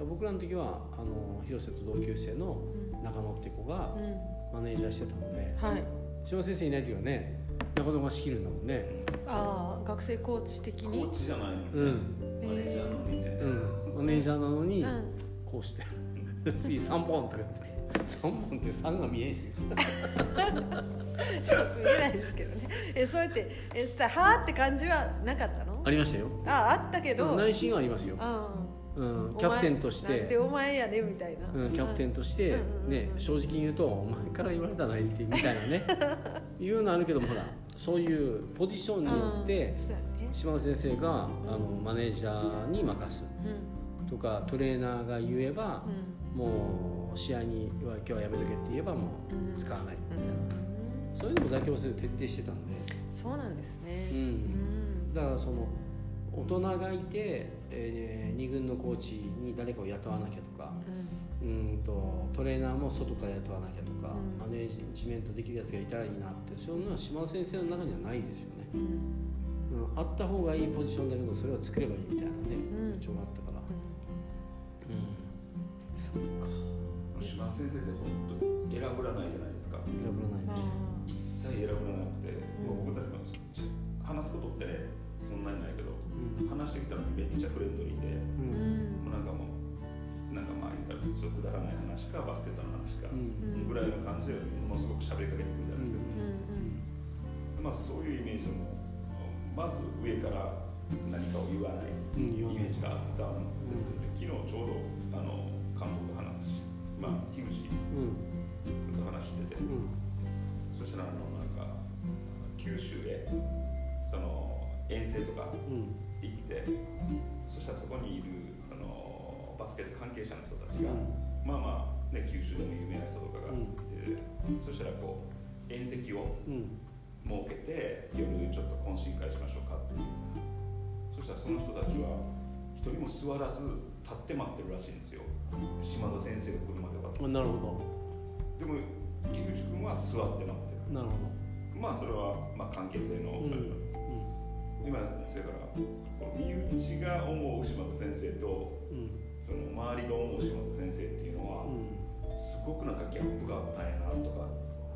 うん。僕らの時はあの広瀬と同級生の中野って子がうん。マネージャーしてたのではい。島田先生いない時はね中野が仕切るんだもんね。ああ学生コーチ的コにーチじゃないのにね、うん、マネージャーなのにね、うん、マネージャーなのに、うん。こうして。[LAUGHS] 次3本とか言って。3本って3が見えんし。ちょっと見えないですけどね。えそうやってえしたらはあって感じはなかったの？ありましたよ。ああったけど。内心はありますよ、あうん、キャプテンとしなんでて、お前やねみたいな、うん、キャプテンとして、ね、正直に言うとお前から言われたないってみたいなね。[LAUGHS] いうのあるけどもほらそういうポジションによって島田先生があのマネージャーに任す。うん。とかトレーナーが言えば、うもう試合には今日はやめとけって言えばもう使わないみたいな、ん。そういうのも妥協せず徹底してたんで、そうなんですね。ううんん。だからその大人がいて、えー、2軍のコーチに誰かを雇わなきゃとか、うん。とトレーナーも外から雇わなきゃとか、うん、マネージメントできるやつがいたらいいなってそういうのは島田先生の中にはないですよね、うん、あった方がいいポジションだけどそれを作ればいいみたいなね、主張があったから。うん、そっか。島田先生って本当選ぶらないじゃないですか。選ぶらないです。一切選ぶらなくて、もう僕たちも話すことってねそんなにないけど、話してきたのにめっちゃフレンドリーで、もうなんかもうなんかまあ言ったらちょっとくだらない話かバスケットの話かぐらいの感じでものすごく喋りかけてくるじゃないですか、まあそういうイメージもまず上から何かを言わないイメージがあったんですけど、昨日ちょうどあの韓国の話まあ樋口と話してて、そしたらあのなんか九州へその遠征とか行って、そしたらそこにいるそのバスケット関係者の人たちが、うん、まあまあ、ね、九州でも有名な人とかがいて、うん、そしたらこう宴席を設けて、夜ちょっと懇親会しましょうかってそしたらその人たちは一人も座らず立って待ってるらしいんですよ。島田先生が来るまでは。なるほど。でも井口君は座って待ってる。なるほど。まあそれはまあ関係性の、うん、今それから身内が思う島田先生と、うん。その周りが思う島田先生っていうのは、すごくなんかギャップがあったんやなとか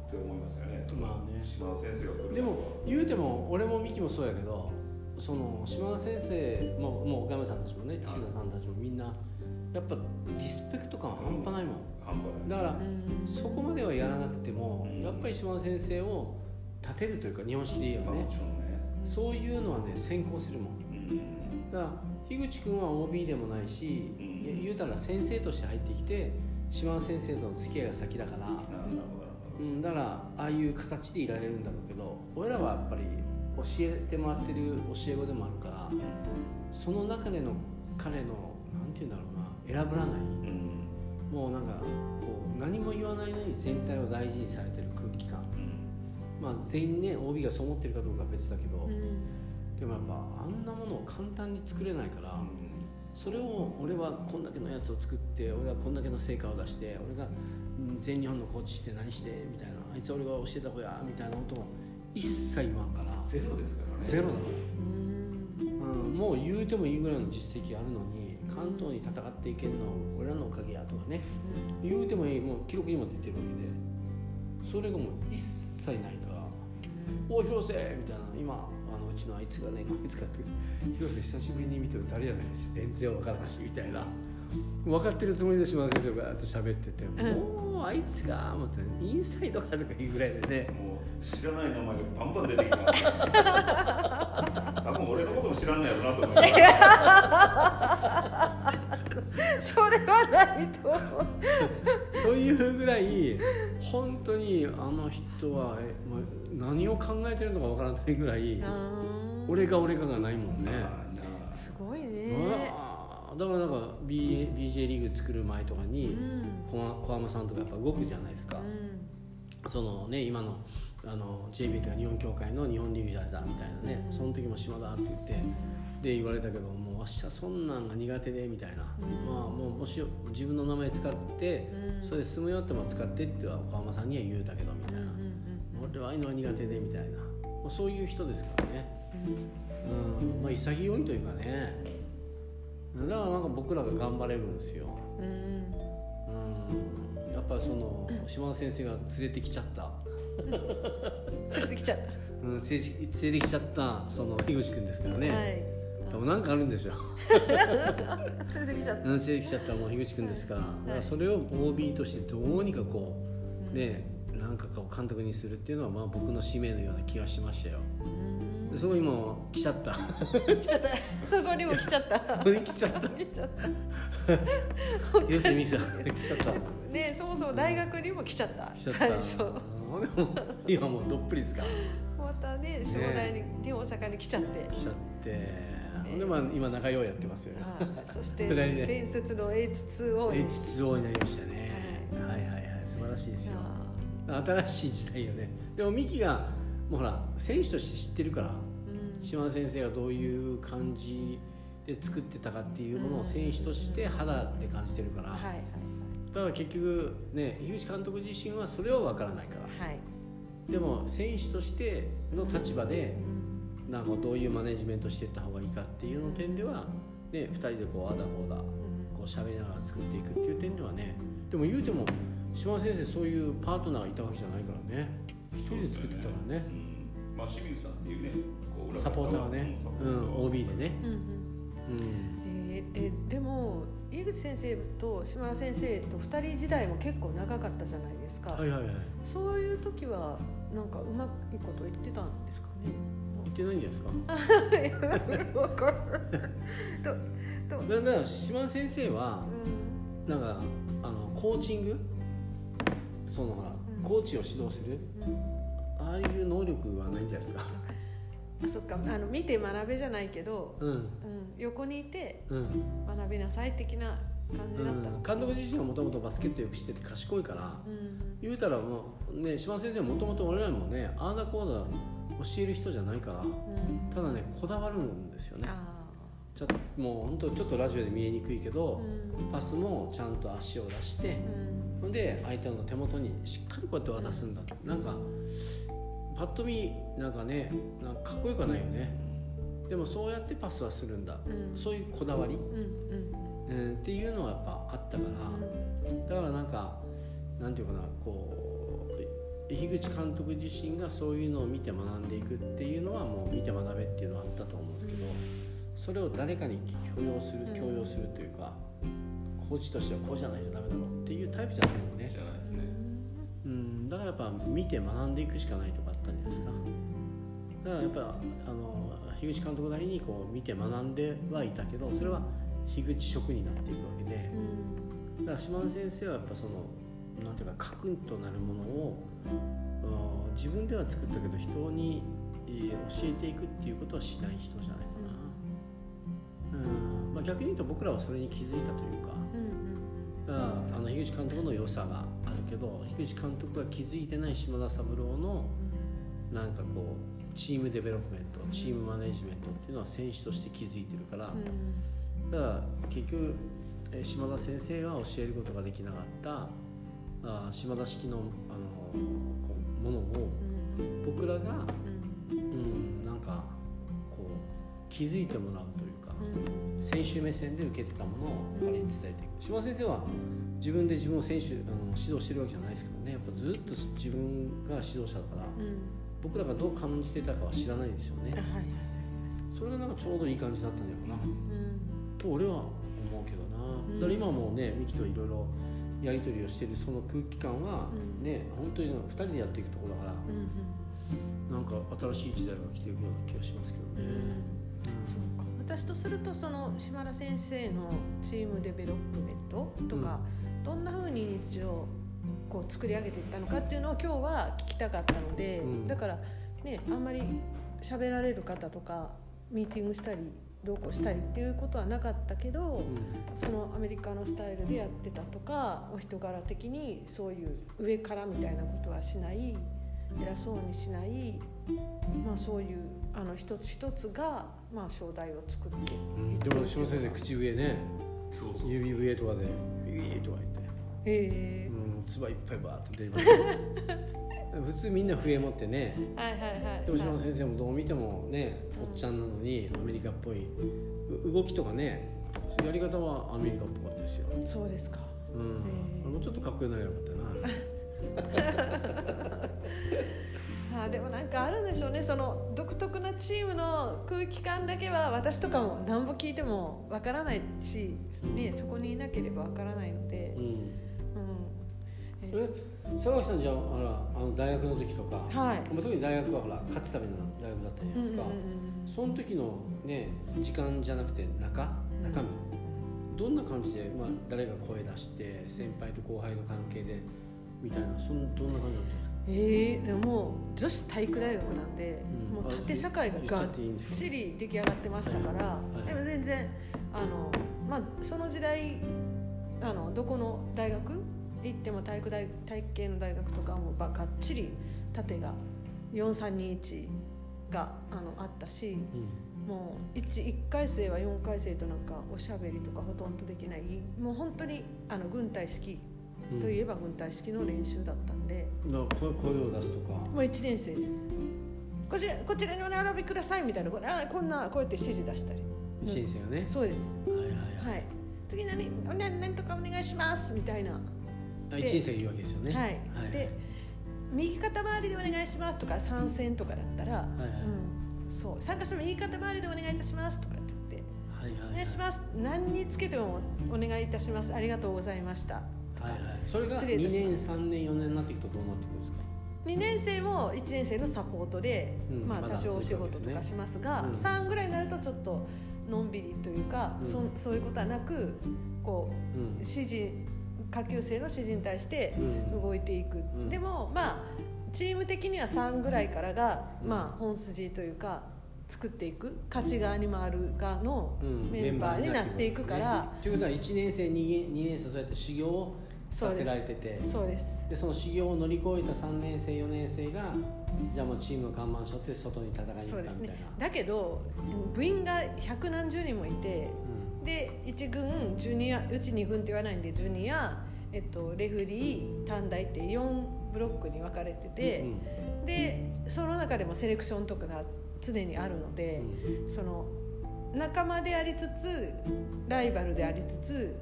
って思いますよね。まあね。島田先生がでも言うても俺もミキもそうやけどその島田先生ももう岡山さんたちもね岸田さんたちもみんなやっぱリスペクト感半端ないもん、半端ないだから、そこまではやらなくても、やっぱり島田先生を立てるというか日本史で言えばね、そういうのはね先行するもん、だから樋口君は OB でもないし、言うたら先生として入ってきて島田先生との付き合いが先だから、うん、だからああいう形でいられるんだろうけど俺らはやっぱり教えてもらってる教え子でもあるからその中での彼の何て言うんだろうな選ばない、もうなんかこう何も言わないのに全体を大事にされてる空気感、まあ全員ね OB がそう思ってるかどうかは別だけど、でもやっぱあんなものを簡単に作れないから。それを俺はこんだけのやつを作って俺はこんだけの成果を出して俺が全日本のコーチして何してみたいな。あいつ俺が教えた子やみたいなことを一切言わんから。ゼロですからね。ゼロだから、うん、もう言うてもいいぐらいの実績あるのに関東に戦っていけるの俺らのおかげやとかね。言うてもいいもう記録にも出てるわけで。それがもう一切ない。から「お広瀬!」みたいな今ちのあいつがねこいつかって広瀬久しぶりに見てる誰やないです全然分からんしみたいな。分かってるつもりで島田先生がバーッと喋ってて、うん、もうあいつが思ってインサイドかとかいうぐらいでね。もう知らない名前がバンバン出てきます。[LAUGHS] 多分俺のことも知らないやろなと思って [LAUGHS] それはないと思うというぐらい本当にあの人はえ、まあ、何を考えてるのかわからないぐらい俺が俺ががないもんね。すごいね。だからなんか、B、BJ リーグ作る前とかに、小浜さんとかやっぱ動くじゃないですか、うん、そのね今のあの JB とか日本協会の日本リーグじゃれだみたいなね、うん、その時も島田って言ってで言われたけどもうわしはそんなんが苦手でみたいな、うん、まあもうもし自分の名前使って、うん、それで住むよっても使ってっては岡浜さんには言うたけどみたいな、俺はああいうのは苦手でみたいな、まあ、そういう人ですからね、うん。まあ、潔いというかね。だからなんか僕らが頑張れるんですよ、うん。やっぱりその島田先生が連れてきちゃった。連れてきちゃった、うん、連れてきちゃったその樋口君ですからね、はい多分なんかあるんでしょ [LAUGHS] 連れてきちゃった。連れてきちゃったもう樋口君ですか。ら,、だからそれを OB としてどうにかこうねなんかこう監督にするっていうのはまあ僕の使命のような気がしましたよ。でそこにも来ちゃった。[LAUGHS] 来ちゃった。そこにも来ちゃった。ここに来ちゃった。来ちゃった。要するにさ来ちゃった。ねそもそも大学にも来ちゃった、来ちゃった。最初。今もうどっぷりですか。[LAUGHS] またね正大に、ね、大阪に来ちゃって。来ちゃってでまあ今仲良いやってますよね。そして伝説の H2O H2O になりましたね。はい。はいはい素晴らしいですよ。新しい時代よね。でもミキがもうほら選手として知ってるから、島田先生がどういう感じで作ってたかっていうものを選手として肌で感じてるから、はいはいだから結局ね樋口監督自身はそれは分からないから。はい。でも選手としての立場でなんかどういうマネジメントしていった方がいいかっていうの点では、ね、2人でこうあだこうだこう喋りながら作っていくっていう点ではねでも言うても島田先生そういうパートナーがいたわけじゃないからね。一人で作ってたからね。うん。まあ清水さんっていうねこう裏サポーターがね。サポ、うん、ー。ターは OB でね、うんえーえでも井口先生と島田先生と2人時代も結構長かったじゃないですか、はいはいはい。そういう時はなんかうまいこと言ってたんですかね？言ってないんじゃないですか？[LAUGHS] だから島田先生はうなんかあのコーチング？そのほら、うん。コーチを指導する？んうんああいう能力はないんじゃないですか？あそっか。あの見て学べじゃないけど、うん。うん、横にいてうん。学びなさい的な感じだったのうん、監督自身がもともとバスケットよく知ってて賢いからうん。言うたらもうね島先生もともと俺らにもねああだこうだ教える人じゃないからうん。ただねこだわるんですよね。あちょっともう本当ちょっとラジオで見えにくいけーどう、ん。パスもちゃんと足を出してうん。ほんで相手の手元にしっかりこうやって渡すんだなんかパッと見なんかねなんかかっこよくはないよね。でもそうやってパスはするんだ、うん。そういうこだわり、うんうんうん、っていうのはやっぱあったから、だからなんかなんていうかなこう樋口監督自身がそういうのを見て学んでいくっていうのはもう見て学べっていうのはあったと思うんですけどそれを誰かに許容するうん強要するというか、コーチとしてはこうじゃないとダメだろうっていうタイプじゃないもんね。じ、ゃないですうね。うん、だからやっぱ見て学んでいくしかないとかあったんじゃないですか。だからやっぱあの樋口監督なりにこう見て学んではいたけどそれは樋口色になっていくわけで。うん。だから島田先生はやっぱそのなんていうか核となるものを自分では作ったけど人にえー教えていくっていうことはしない人じゃないかな、うんまあ、逆に言うと僕らはそれに気づいたというかうんだからあの樋口監督の良さがあるけど樋口監督が気づいてない島田三郎のなんかこうチームデベロップメントチームマネジメントっていうのは選手として気づいてるから、うん。だから結局えー島田先生が教えることができなかったあー島田式のあのこうものをうん。僕らが、うん。うん、なんかこう気づいてもらうというかうん。選手目線で受けてたものを彼に伝えていく。島田先生は自分で自分を選手あの指導してるわけじゃないですけどね。やっぱずっと自分が指導者だからうん。僕らがどう感じてたかは知らないですよね。はいはいはいそれがなんかちょうどいい感じだったんじゃないかなうんと俺は思うけどな、うんだから今もねミキとい。ろいろやり取りをしてるその空気感はうん。ね、本当に2人でやっていくところだからうんなんか新しい時代が来ていくような気がしますけどね、そうか。私とするとその島田先生のチームデベロップメントとか、どんなふうに日常こう作り上げていったのかっていうのを今日は聞きたかったので、うん。だからねあんまり喋られる方とかミーティングしたりどうこうしたりっていうことはなかったけど、うん。そのアメリカのスタイルでやってたとかお人柄的にそういう上からみたいなことはしない偉そうにしない、まあ、そういうあの一つ一つが、まあ、正代を作っていでも島先生口笛ね。そうそう指笛とかで。ビーとか言って、へうん、唾いっぱいバーッと出ます [LAUGHS] 普通みんな笛持ってね。えはいはいはい。でも島先生もどう見てもねおっちゃんなのにアメリカっぽい。う動きとかねやり方はアメリカっぽかったですよ、そうですか。うん。もうちょっとかっこよくなればよかったな。[LAUGHS] あーでもなんかあるんでしょうね。その独特なチームの空気感だけは私とかも何ぼ聞いてもわからないし、ね、そこにいなければわからないので。う、ん佐垣さんじゃあほらあの大学の時とか、はい。まあ特に大学はほら勝つための大学だったじゃないですか、その時のね時間じゃなくて中？中身？どんな感じで、まあ、誰が声出して先輩と後輩の関係でみたいなそんどんな感じだったんですか？えー、でも女子体育大学なんで、うん。もう縦社会ががっちり出来上がってましたから、はい。でも全然あの、まあ、その時代あのどこの大学？行っても体育大体育系の大学とかもばがっちり縦が4321があのあったし、もう 1, 1回生は4回生となんかおしゃべりとかほとんどできない。もう本当にあの軍隊式といえば軍隊式の練習だったんで、うん、声を出すとか。もう1年生です。こちらこちらにお並びくださいみたいな。こあこんなこうやって指示出したり。1年生がね、そうです。はいはいはい、はい。次何何何とかお願いしますみたいな。あ1年生が言うわけですよね。はい、はい、で右肩回りでお願いしますとか参戦とかだったら、はいはい。うん、そう。参加しても右肩回りでお願いいたしますとかって言ってはいはいはい。お願いします。何につけてもお願いいたします。ありがとうございました。とか、はいはい、それが失礼い2年たします。3年4年になっていくとどうなってくるんですか？2年生も1年生のサポートで、うん。まあ多少お仕事とかしますが、うん。3ぐらいになるとちょっとのんびりというか、うん。そそういうことはなくこううん。指示下級生の指示に対してうん。動いていく、ん。でもまあチーム的には3ぐらいからが、うん。まあ、本筋というか作っていく勝ち側に回る側のうん。メンバーになっていくから、ということは1年生 2, 年2年生そうやって修行をさせられてて。そうです。でその修行を乗り越えた3年生4年生がじゃあもうチームの看板しょって外に戦いに行ったみたいな。そうですね。だけど部員が百何十人もいてで1軍ジュニアうち2軍って言わないんでジュニア、えっと、レフリー短大って4ブロックに分かれてて、でその中でもセレクションとかが常にあるので、その仲間でありつつライバルでありつつ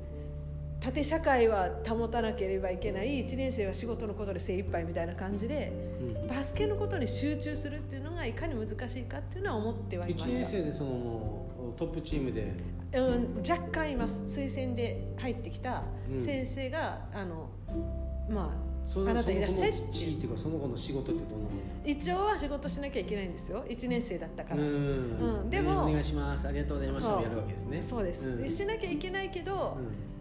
縦社会は保たなければいけない1年生は仕事のことで精一杯みたいな感じでうんうん。バスケのことに集中するっていうのがいかに難しいかっていうのは思ってはいま1した。年生でそのトップチームで。うん、若干います推薦で入ってきたうん。先生が、あのまそのあなたいらっしゃいって。いうかその子の仕事ってどんなもの一応は仕事しなきゃいけないんですよ。1年生だったかから、うん。うん。でもねお願いします。ありがとうございましやるわけですね。そうです、ん。でしなきゃいけないけど、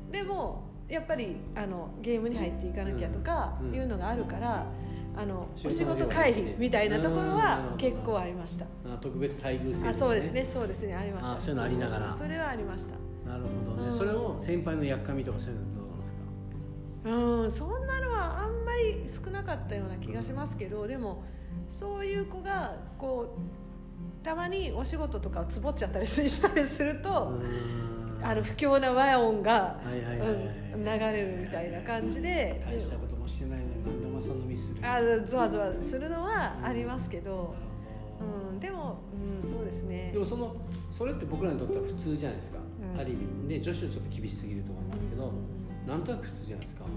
うでもやっぱりあのゲームに入っていかなきゃとかうん。いうのがあるから、あのお仕仕事回避みたいなところうんは結構ありました、んあ特別待遇制あそうですね。そうですね。ありました。あそういうのありながら。それはありました。なるほどね、うん。それを先輩のやっかみとかそういうのどうなんですか？うんそんなのはあんまり少なかったような気がしますけどでもそういう子がこうたまにお仕事とかをつぼっちゃったりしたりすると、あの不況な和音が流れるみたいな感じで大したこともしてないのに何でもそんなミスするあゾワゾワするのはありますけど、うん、でも、うん、そうですね。でもそのそれって僕らにとっては普通じゃないですか、うん。ある意味。で女子はちょっと厳しすぎると思うんだけど、なんとなく普通じゃないですか、う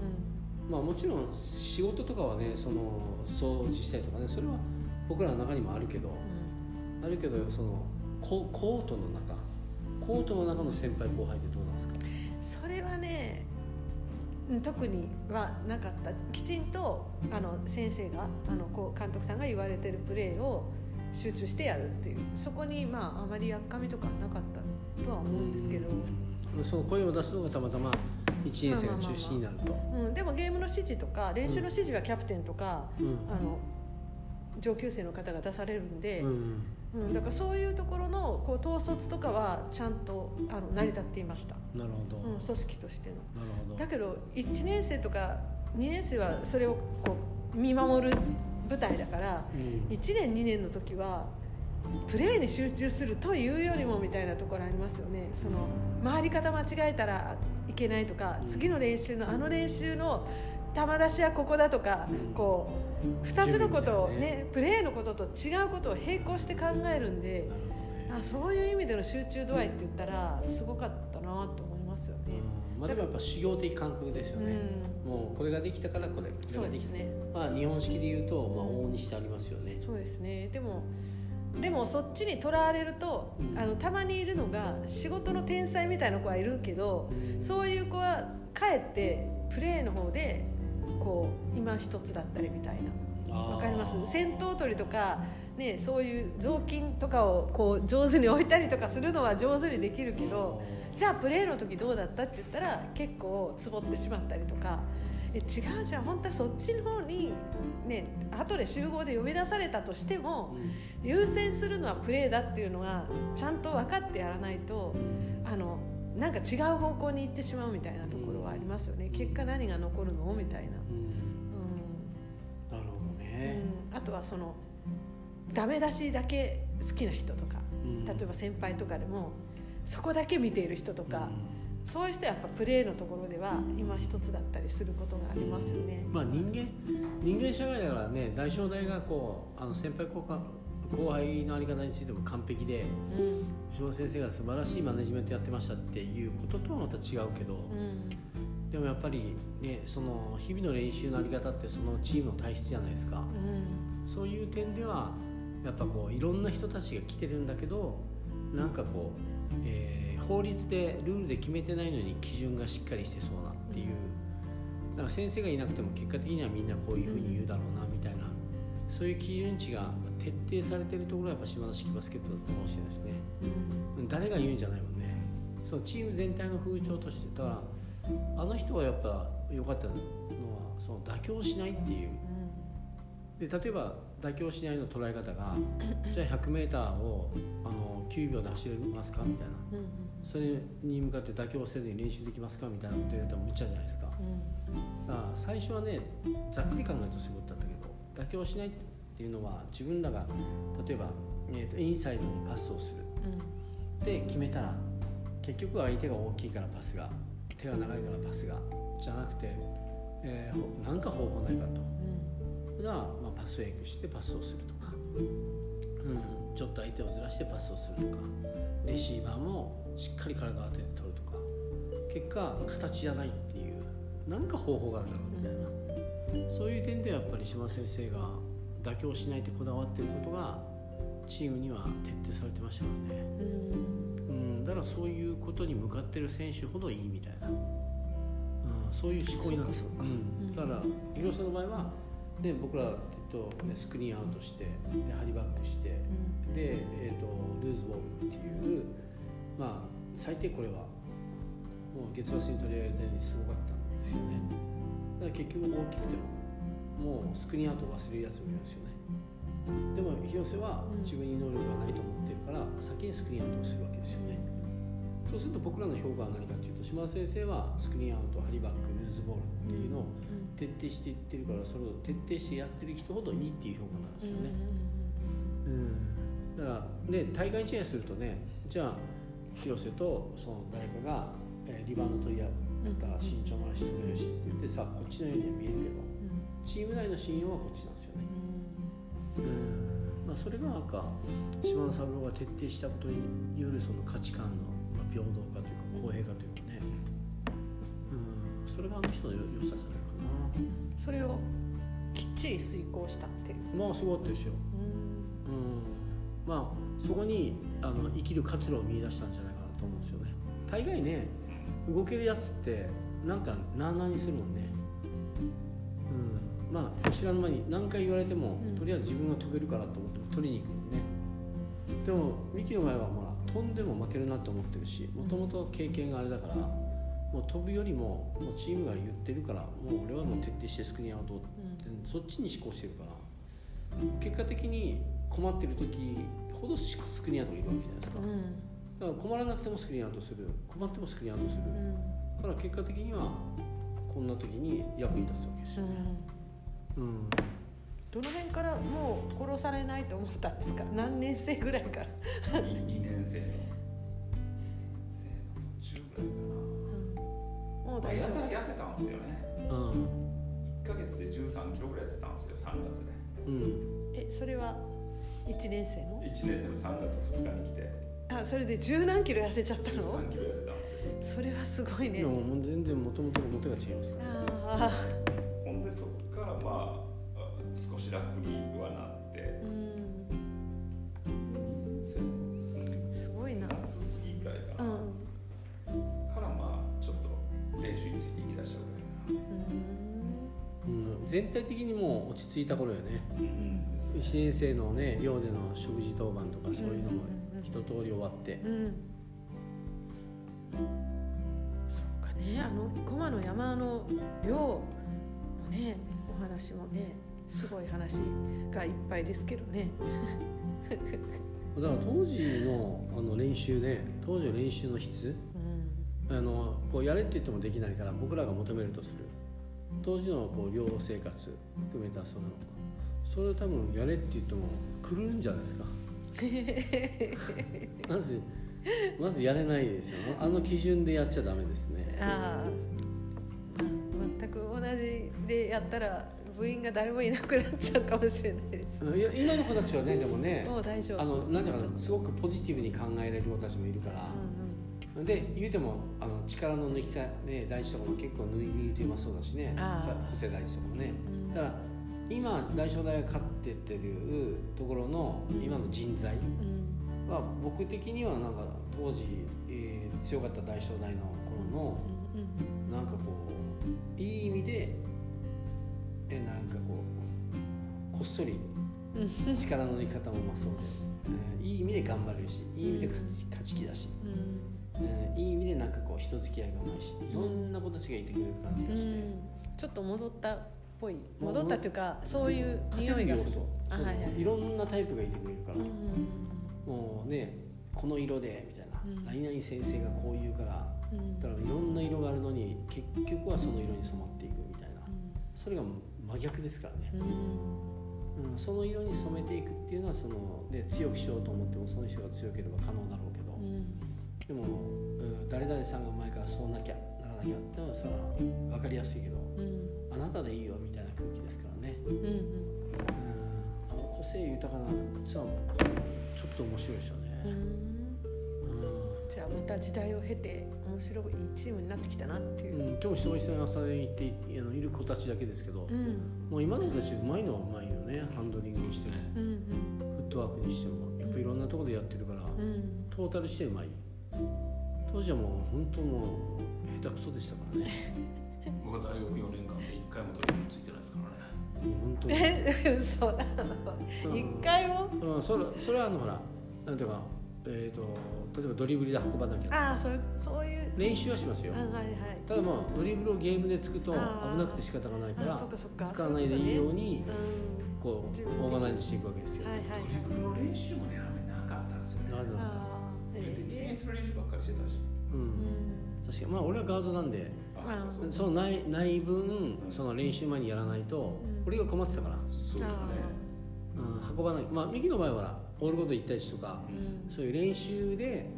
ん。まあもちろん仕事とかはねその掃除したりとかねそれは僕らの中にもあるけど、あるけどそのココートの中コートの中の先輩後輩ってどうなんですか？それはねうん特にはなかった。きちんとあの先生があのこう監督さんが言われてるプレーを集中してやるっていう。そこにまああまりやっかみとかなかったとは思うんですけど、うん。その声を出すのがたまたま1年生が中心になると、うん、でもゲームの指示とか練習の指示はキャプテンとか、うん。あの上級生の方が出されるんで、うんうん、だからそういうところのこう統率とかはちゃんとあの成り立っていました、なるほど、うん、組織としての。なるほど。だけど1年生とか2年生はそれをこう見守る舞台だからうん。1年2年の時はプレーに集中するというよりもみたいなところありますよね。その回り方間違えたらいけないとか次の練習のあの練習の球出しはここだとかうん。こう2つのことを準備みたいなね。プレーのことと違うことを並行して考えるんでね。あそういう意味での集中度合いって言ったらすごかったなと思いますよね。うん。まあ、でもやっぱ修行的感覚ですよね、もうこれができたからこれそうですね。まあ日本式で言うと、まあ、往々にしてありますよね、そうですね。でもでもそっちにとらわれるとあのたまにいるのが仕事の天才みたいな子はいるけどうん。そういう子はかえってプレーの方でこう今一つだったりみたいな。わかります？戦闘取りとか、ね、そういう雑巾とかをこう上手に置いたりとかするのは上手にできるけどじゃあプレーの時どうだったって言ったら結構つぼってしまったりとか。え違うじゃん。本当はそっちの方にね後で集合で呼び出されたとしても優先するのはプレーだっていうのがちゃんと分かってやらないとあのなんか違う方向に行ってしまうみたいなところはありますよね。結果何が残るのみたいな、うん。うん。なるほどね、うん。あとはそのダメ出しだけ好きな人とか、うん。例えば先輩とかでもそこだけ見ている人とか、そういう人はやっぱプレーのところでは今一つだったりすることがありますよね。まあ人間人間社会だからね大正大がこうあの先輩後輩後輩のあり方についても完璧でうん。島田先生が素晴らしいマネジメントやってましたっていうこととはまた違うけど、うんでもやっぱりねその日々の練習のあり方ってそのチームの体質じゃないですか、うん。そういう点ではやっぱこういろんな人たちが来てるんだけどなんかこう、えー法律でルールで決めてないのに基準がしっかりしてそうなっていう。だから先生がいなくても結果的にはみんなこういうふうに言うだろうなみたいな。そういう基準値が徹底されてるところはやっぱ島田式バスケットだったかもしですね。誰が言うんじゃないもんね。そのチーム全体の風潮としてだからあの人はやっぱ良かったのはその妥協しないっていう。で例えば妥協しないの捉え方がじゃあ 100m をあの9秒で走れますかみたいな。うんそれに向かって妥協せずに練習できますかみたいなこと言われたら無茶じゃないですか。うん。だから最初はねざっくり考えるとそういうことだったけど妥協しないっていうのは自分らが例えば、えーとインサイドにパスをする。で決めたら結局は相手が大きいからパスが手が長いからパスがじゃなくて、えーほなんか方法ないかと。じゃあ、まあ、パスフェイクしてパスをするとか、うん、ちょっと相手をずらしてパスをするとか。レシーバーもしっかり体を当てて取るとか。結果形じゃないっていう。なんか方法があるだろうみたいな、そういう点ではやっぱり島先生が妥協しないってこだわってることがチームには徹底されてましたからね。うんうん、だからそういうことに向かってる選手ほどいいみたいな、うん、そういう思考になってる。そうん、だから広瀬の場合はで僕ら、えっとね、スクリーンアウトしてでハリバックしてで、えっとルーズボールっていうまあ最低これはもう月末に取り上げたようにすごかったんですよね。だから結局大きくてももうスクリーンアウトを忘れるやつもいるんですよねでも広瀬は自分に能力がないと思ってるから先にスクリーンアウトをするわけですよね。そうすると僕らの評価は何かというと島田先生はスクリーンアウトハリバックルーズボールっていうのを徹底していってるからそれを徹底してやってる人ほどいいっていう評価なんですよね、うん、だからね対外試合するとねじゃあ広瀬とその誰かが、えーリバウンド取り合ったら身長もあるし飛べるしって言ってさこっちのようには見えるけどチーム内の信用はこっちなんですうん。まあ、それがなんか島田三郎が徹底したことによるその価値観のまあ平等化というか公平化というかね、うん、それがあの人のよ良さじゃないかそれをきっちり遂行したっていう。なまあすごかったですよ、うん、まあそこにあの生きる活路を見出したんじゃないかなと思うんですよね。大概ね動けるやつってなんかなあなあにするもんね。うんまあ知らぬ間に何回言われても、うん。とりあえず自分が飛べるからと思っても取りに行くもんね。でもミキの場合はほら飛んでも負けるなと思ってるしもともと経験があれだからもう飛ぶよりももうチームが言ってるからもう俺はもう徹底してスクリーンアウトってそっちに思考してるから結果的に困ってる時ほどスクリーンアウトがいるわけじゃないですか。だから困らなくてもスクリーンアウトする。困ってもスクリーンアウトする。だから結果的にはこんな時に役に立つわけですよ。ねうん。どの辺からもう殺されないと思ったんですか？何年生ぐらいから、2, 2年生の。生の途中ぐらいかもうな、大丈夫。やたら痩せたんですよね。うん1ヶ月で13キロぐらい痩せたんですよ3月で。うん。えそれは1年生の？1年生の3月2日に来て。あそれで十何キロ痩せちゃったの？13キロ痩せたんですよ。それはすごいね。でももう全然もともと表が違いますから。ああからまああ少し楽にはなって。うん。2年生すごいな。夏過ぎぐらいかうな、んからまあちょっと練習について行きだしたぐらいうん、全体的にもう落ち着いた頃よね。な、うん。1年生のね寮での食事当番とかそういうのも一通り終わって。うん。そうかね。あの生駒の山の量もねお話もねすごい話がいっぱいですけどね。だから当時のあの練習ね当時の練習の質うん。あのこうやれって言ってもできないから僕らが求めるとする。当時のこう寮生活含めたそのそれを多分やれって言っても来るんじゃないですか。[LAUGHS] まずまずやれないですよ。あの基準でやっちゃダメですね。ああ全く同じでやったら部員が誰もいなくなっちゃうかもしれないです。いや今の子たちはねでもねもう大丈夫。あのなんていうかなすごくポジティブに考えられる子たちもいるから、うんで言うてもあの力の抜きか、ね、大地とかも結構抜いてうまそうだしね個性大地とかもね。うん。だから今大正大が勝ってってるところの今の人材うん。うんは僕的にはなんか当時、えー強かった大正大の頃のうん。なんかこういい意味でえなんかこうこっそりうん。力の抜き方もうまそうで、えーいい意味で頑張れるしいい意味で勝ち勝ち気だし、うん。えーいい意味でなんかこう人付き合いがうまいしいろんな子たちがいてくれる感じがして、うん。ちょっと戻ったっぽい。戻ったっていうかそういう匂いがする。そういはいい。ろんなタイプがいてくれるから、うんもうねこの色でみたいな、うん。何々先生がこう言うからうんだからいろんな色があるのに結局はその色に染まっていくみたいな。それが真逆ですからね、うん。うん、その色に染めていくっていうのはその、ね、強くしようと思ってもその人が強ければ可能だろうけど、うん。でも、うん、誰々さんが前からそうなきゃならなきゃってのはそれは分かりやすいけどうん。あなたでいいよみたいな空気ですからね、うんうん。うん、あの個性豊かなツアーもちょっと面白いですよね、うん。うん。じゃあまた時代を経て面白いチームになってきたなっていう。う、ん、今日も人が人に朝に行っていあのいる子たちだけですけど、うん。もう今の子たちうまいのはうまいよねハンドリングにしてもうん。フットワークにしてもやっぱいろんなところでやってるから、うん。トータルしてうまい。当時はもう本当もう下手くそでしたからね。[LAUGHS] 僕は大学4年間で1回もドリブルついてないですからね。本当に。え [LAUGHS] 嘘。なの一回も？うん、それそれはあのほらなんていうか、えー、と例えばドリブルで運ばなきゃああそういうそういう。練習はしますよ。あはいはい。ただまあドリブルをゲームでつくと危なくて仕方がないからあそっかそっか。使わないでいいようにうこうオーガナイズしていくわけですよ、んはいはいはい。ドリブルの練習もねあんまりなかったですよね。なるほどあーでディフェえンスの練習ばっかりしてたし。う、うん。ん確かに。まあ俺はガードなんであそうそうそのないない分その練習前にやらないと、うん。俺が困ってたから、そうですよね。うん、運ばない。まあ右の場合はオールゴード1対1とか、うん。そういう練習で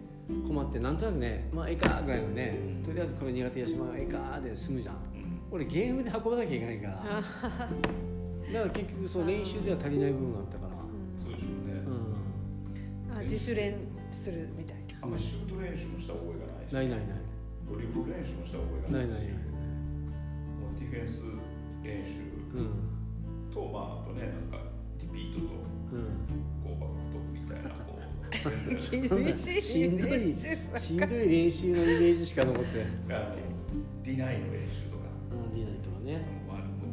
困ってなんとなくねまあええかぐらいのね、うん。とりあえずこれ苦手やしまあええかで済むじゃん。うん。俺ゲームで運ばなきゃいけないから。あだから結局そう練習では足りない部分があったから。そうでしょうね。うあ自主練するみたいな。あんまりシュート練習もした覚えがないし。んないないない。ドリブル練習もした覚えがなないないないい。しもうディフェンス練習うん。とまああとねなんかリピートとうん厳しい。しんどい。練習ばっかしんどい。練習のイメージしか残ってない。ディナイの練習とかうんディナイとかね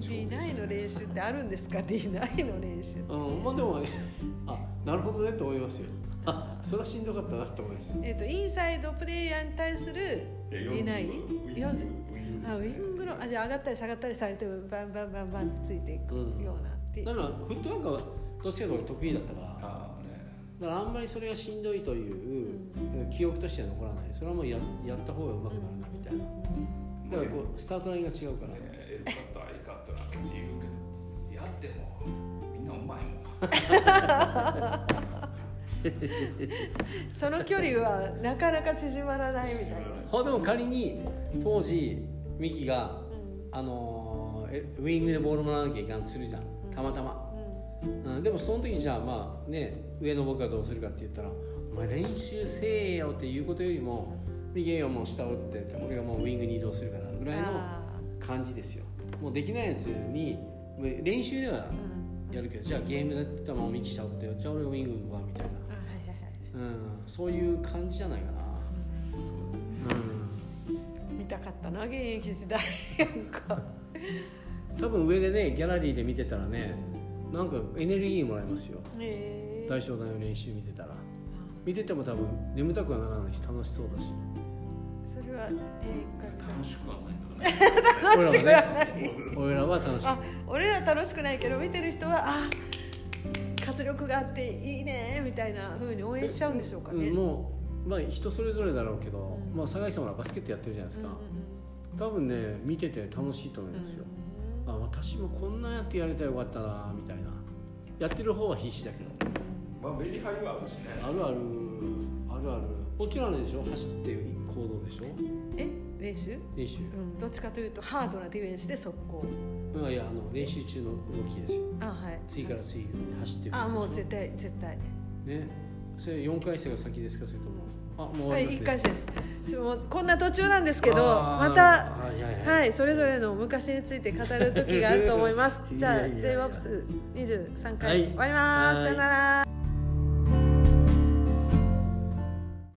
D9 の練習ってあるんですか D9 の練習うんまあでもねあなるほどねと思い。ますよあそれはしんどかったなと思い。ますえっ、とインサイドプレイヤーに対するい。や D9 ウィング40あウィングのあじゃあ上がったり下がったりされてもバンバンバンバンってつい。てい。くうんような、でだからフットワークはどっちかと得意だったからああだからあんまりそれがしんどいという記憶としては残らない。それはもうややった方が上手くなるなみたいな。だからこうスタートラインが違うから、ねエルカットアイカットなんて言うけど。やってもみんなうまいもん。[LAUGHS] その距離はなかなか縮まらないみたいな、あでも仮に当時ミキが、あのウィングでボールもらわなきゃいけないとするじゃん。たまたま、うん、でもその時にじゃあまあね上の僕がどうするかって言ったら「お前練習せえよ」っていうことよりも右がもう下を打って俺がもうウィングに移動するからぐらいのあ感じですよ。もうできないやつに練習ではやるけどじゃあゲームだったらもうミキ下打ってよ。じゃあ俺がウィングはみたいな、あはいはいはい。うん、そういう感じじゃないかな。うん。見たかったな現役時代。[LAUGHS] なんか。多分上でねギャラリーで見てたらねなんかエネルギーもらえますよ。えー。大正大の練習見てたら。見てても多分眠たくはならないし楽しそうだし。それは、えー、楽しくはないけどね俺らはね俺らは楽しい。あ俺ら楽しくないけど見てる人はあ活力があっていいねみたいな風に応援しちゃうんでしょうかね。うんもうまあ人それぞれだろうけど、うん。まあ酒井さんはバスケットやってるじゃないですか、多分ね見てて楽しいと思いますよ、あ私もこんなんやってやれたらよかったなみたいな。やってる方は必死だけど。まあメリハリはあるしね。あるあるあるある。もちろんあれでしょ？走って行動でしょ？え？練習？練習。うん。どっちかというとハードなディフェンスで速攻。うんいやあの練習中の動きですよ。あはい。次から次に走ってるあもう絶対絶対。ね。それ4回生が先ですか？それとも？はい一回生です。もうこんな途中なんですけどまたはいはいはい。はいそれぞれの昔について語る時があると思います。じゃあ j w a p s 23はい。回終わります、はい。さよなら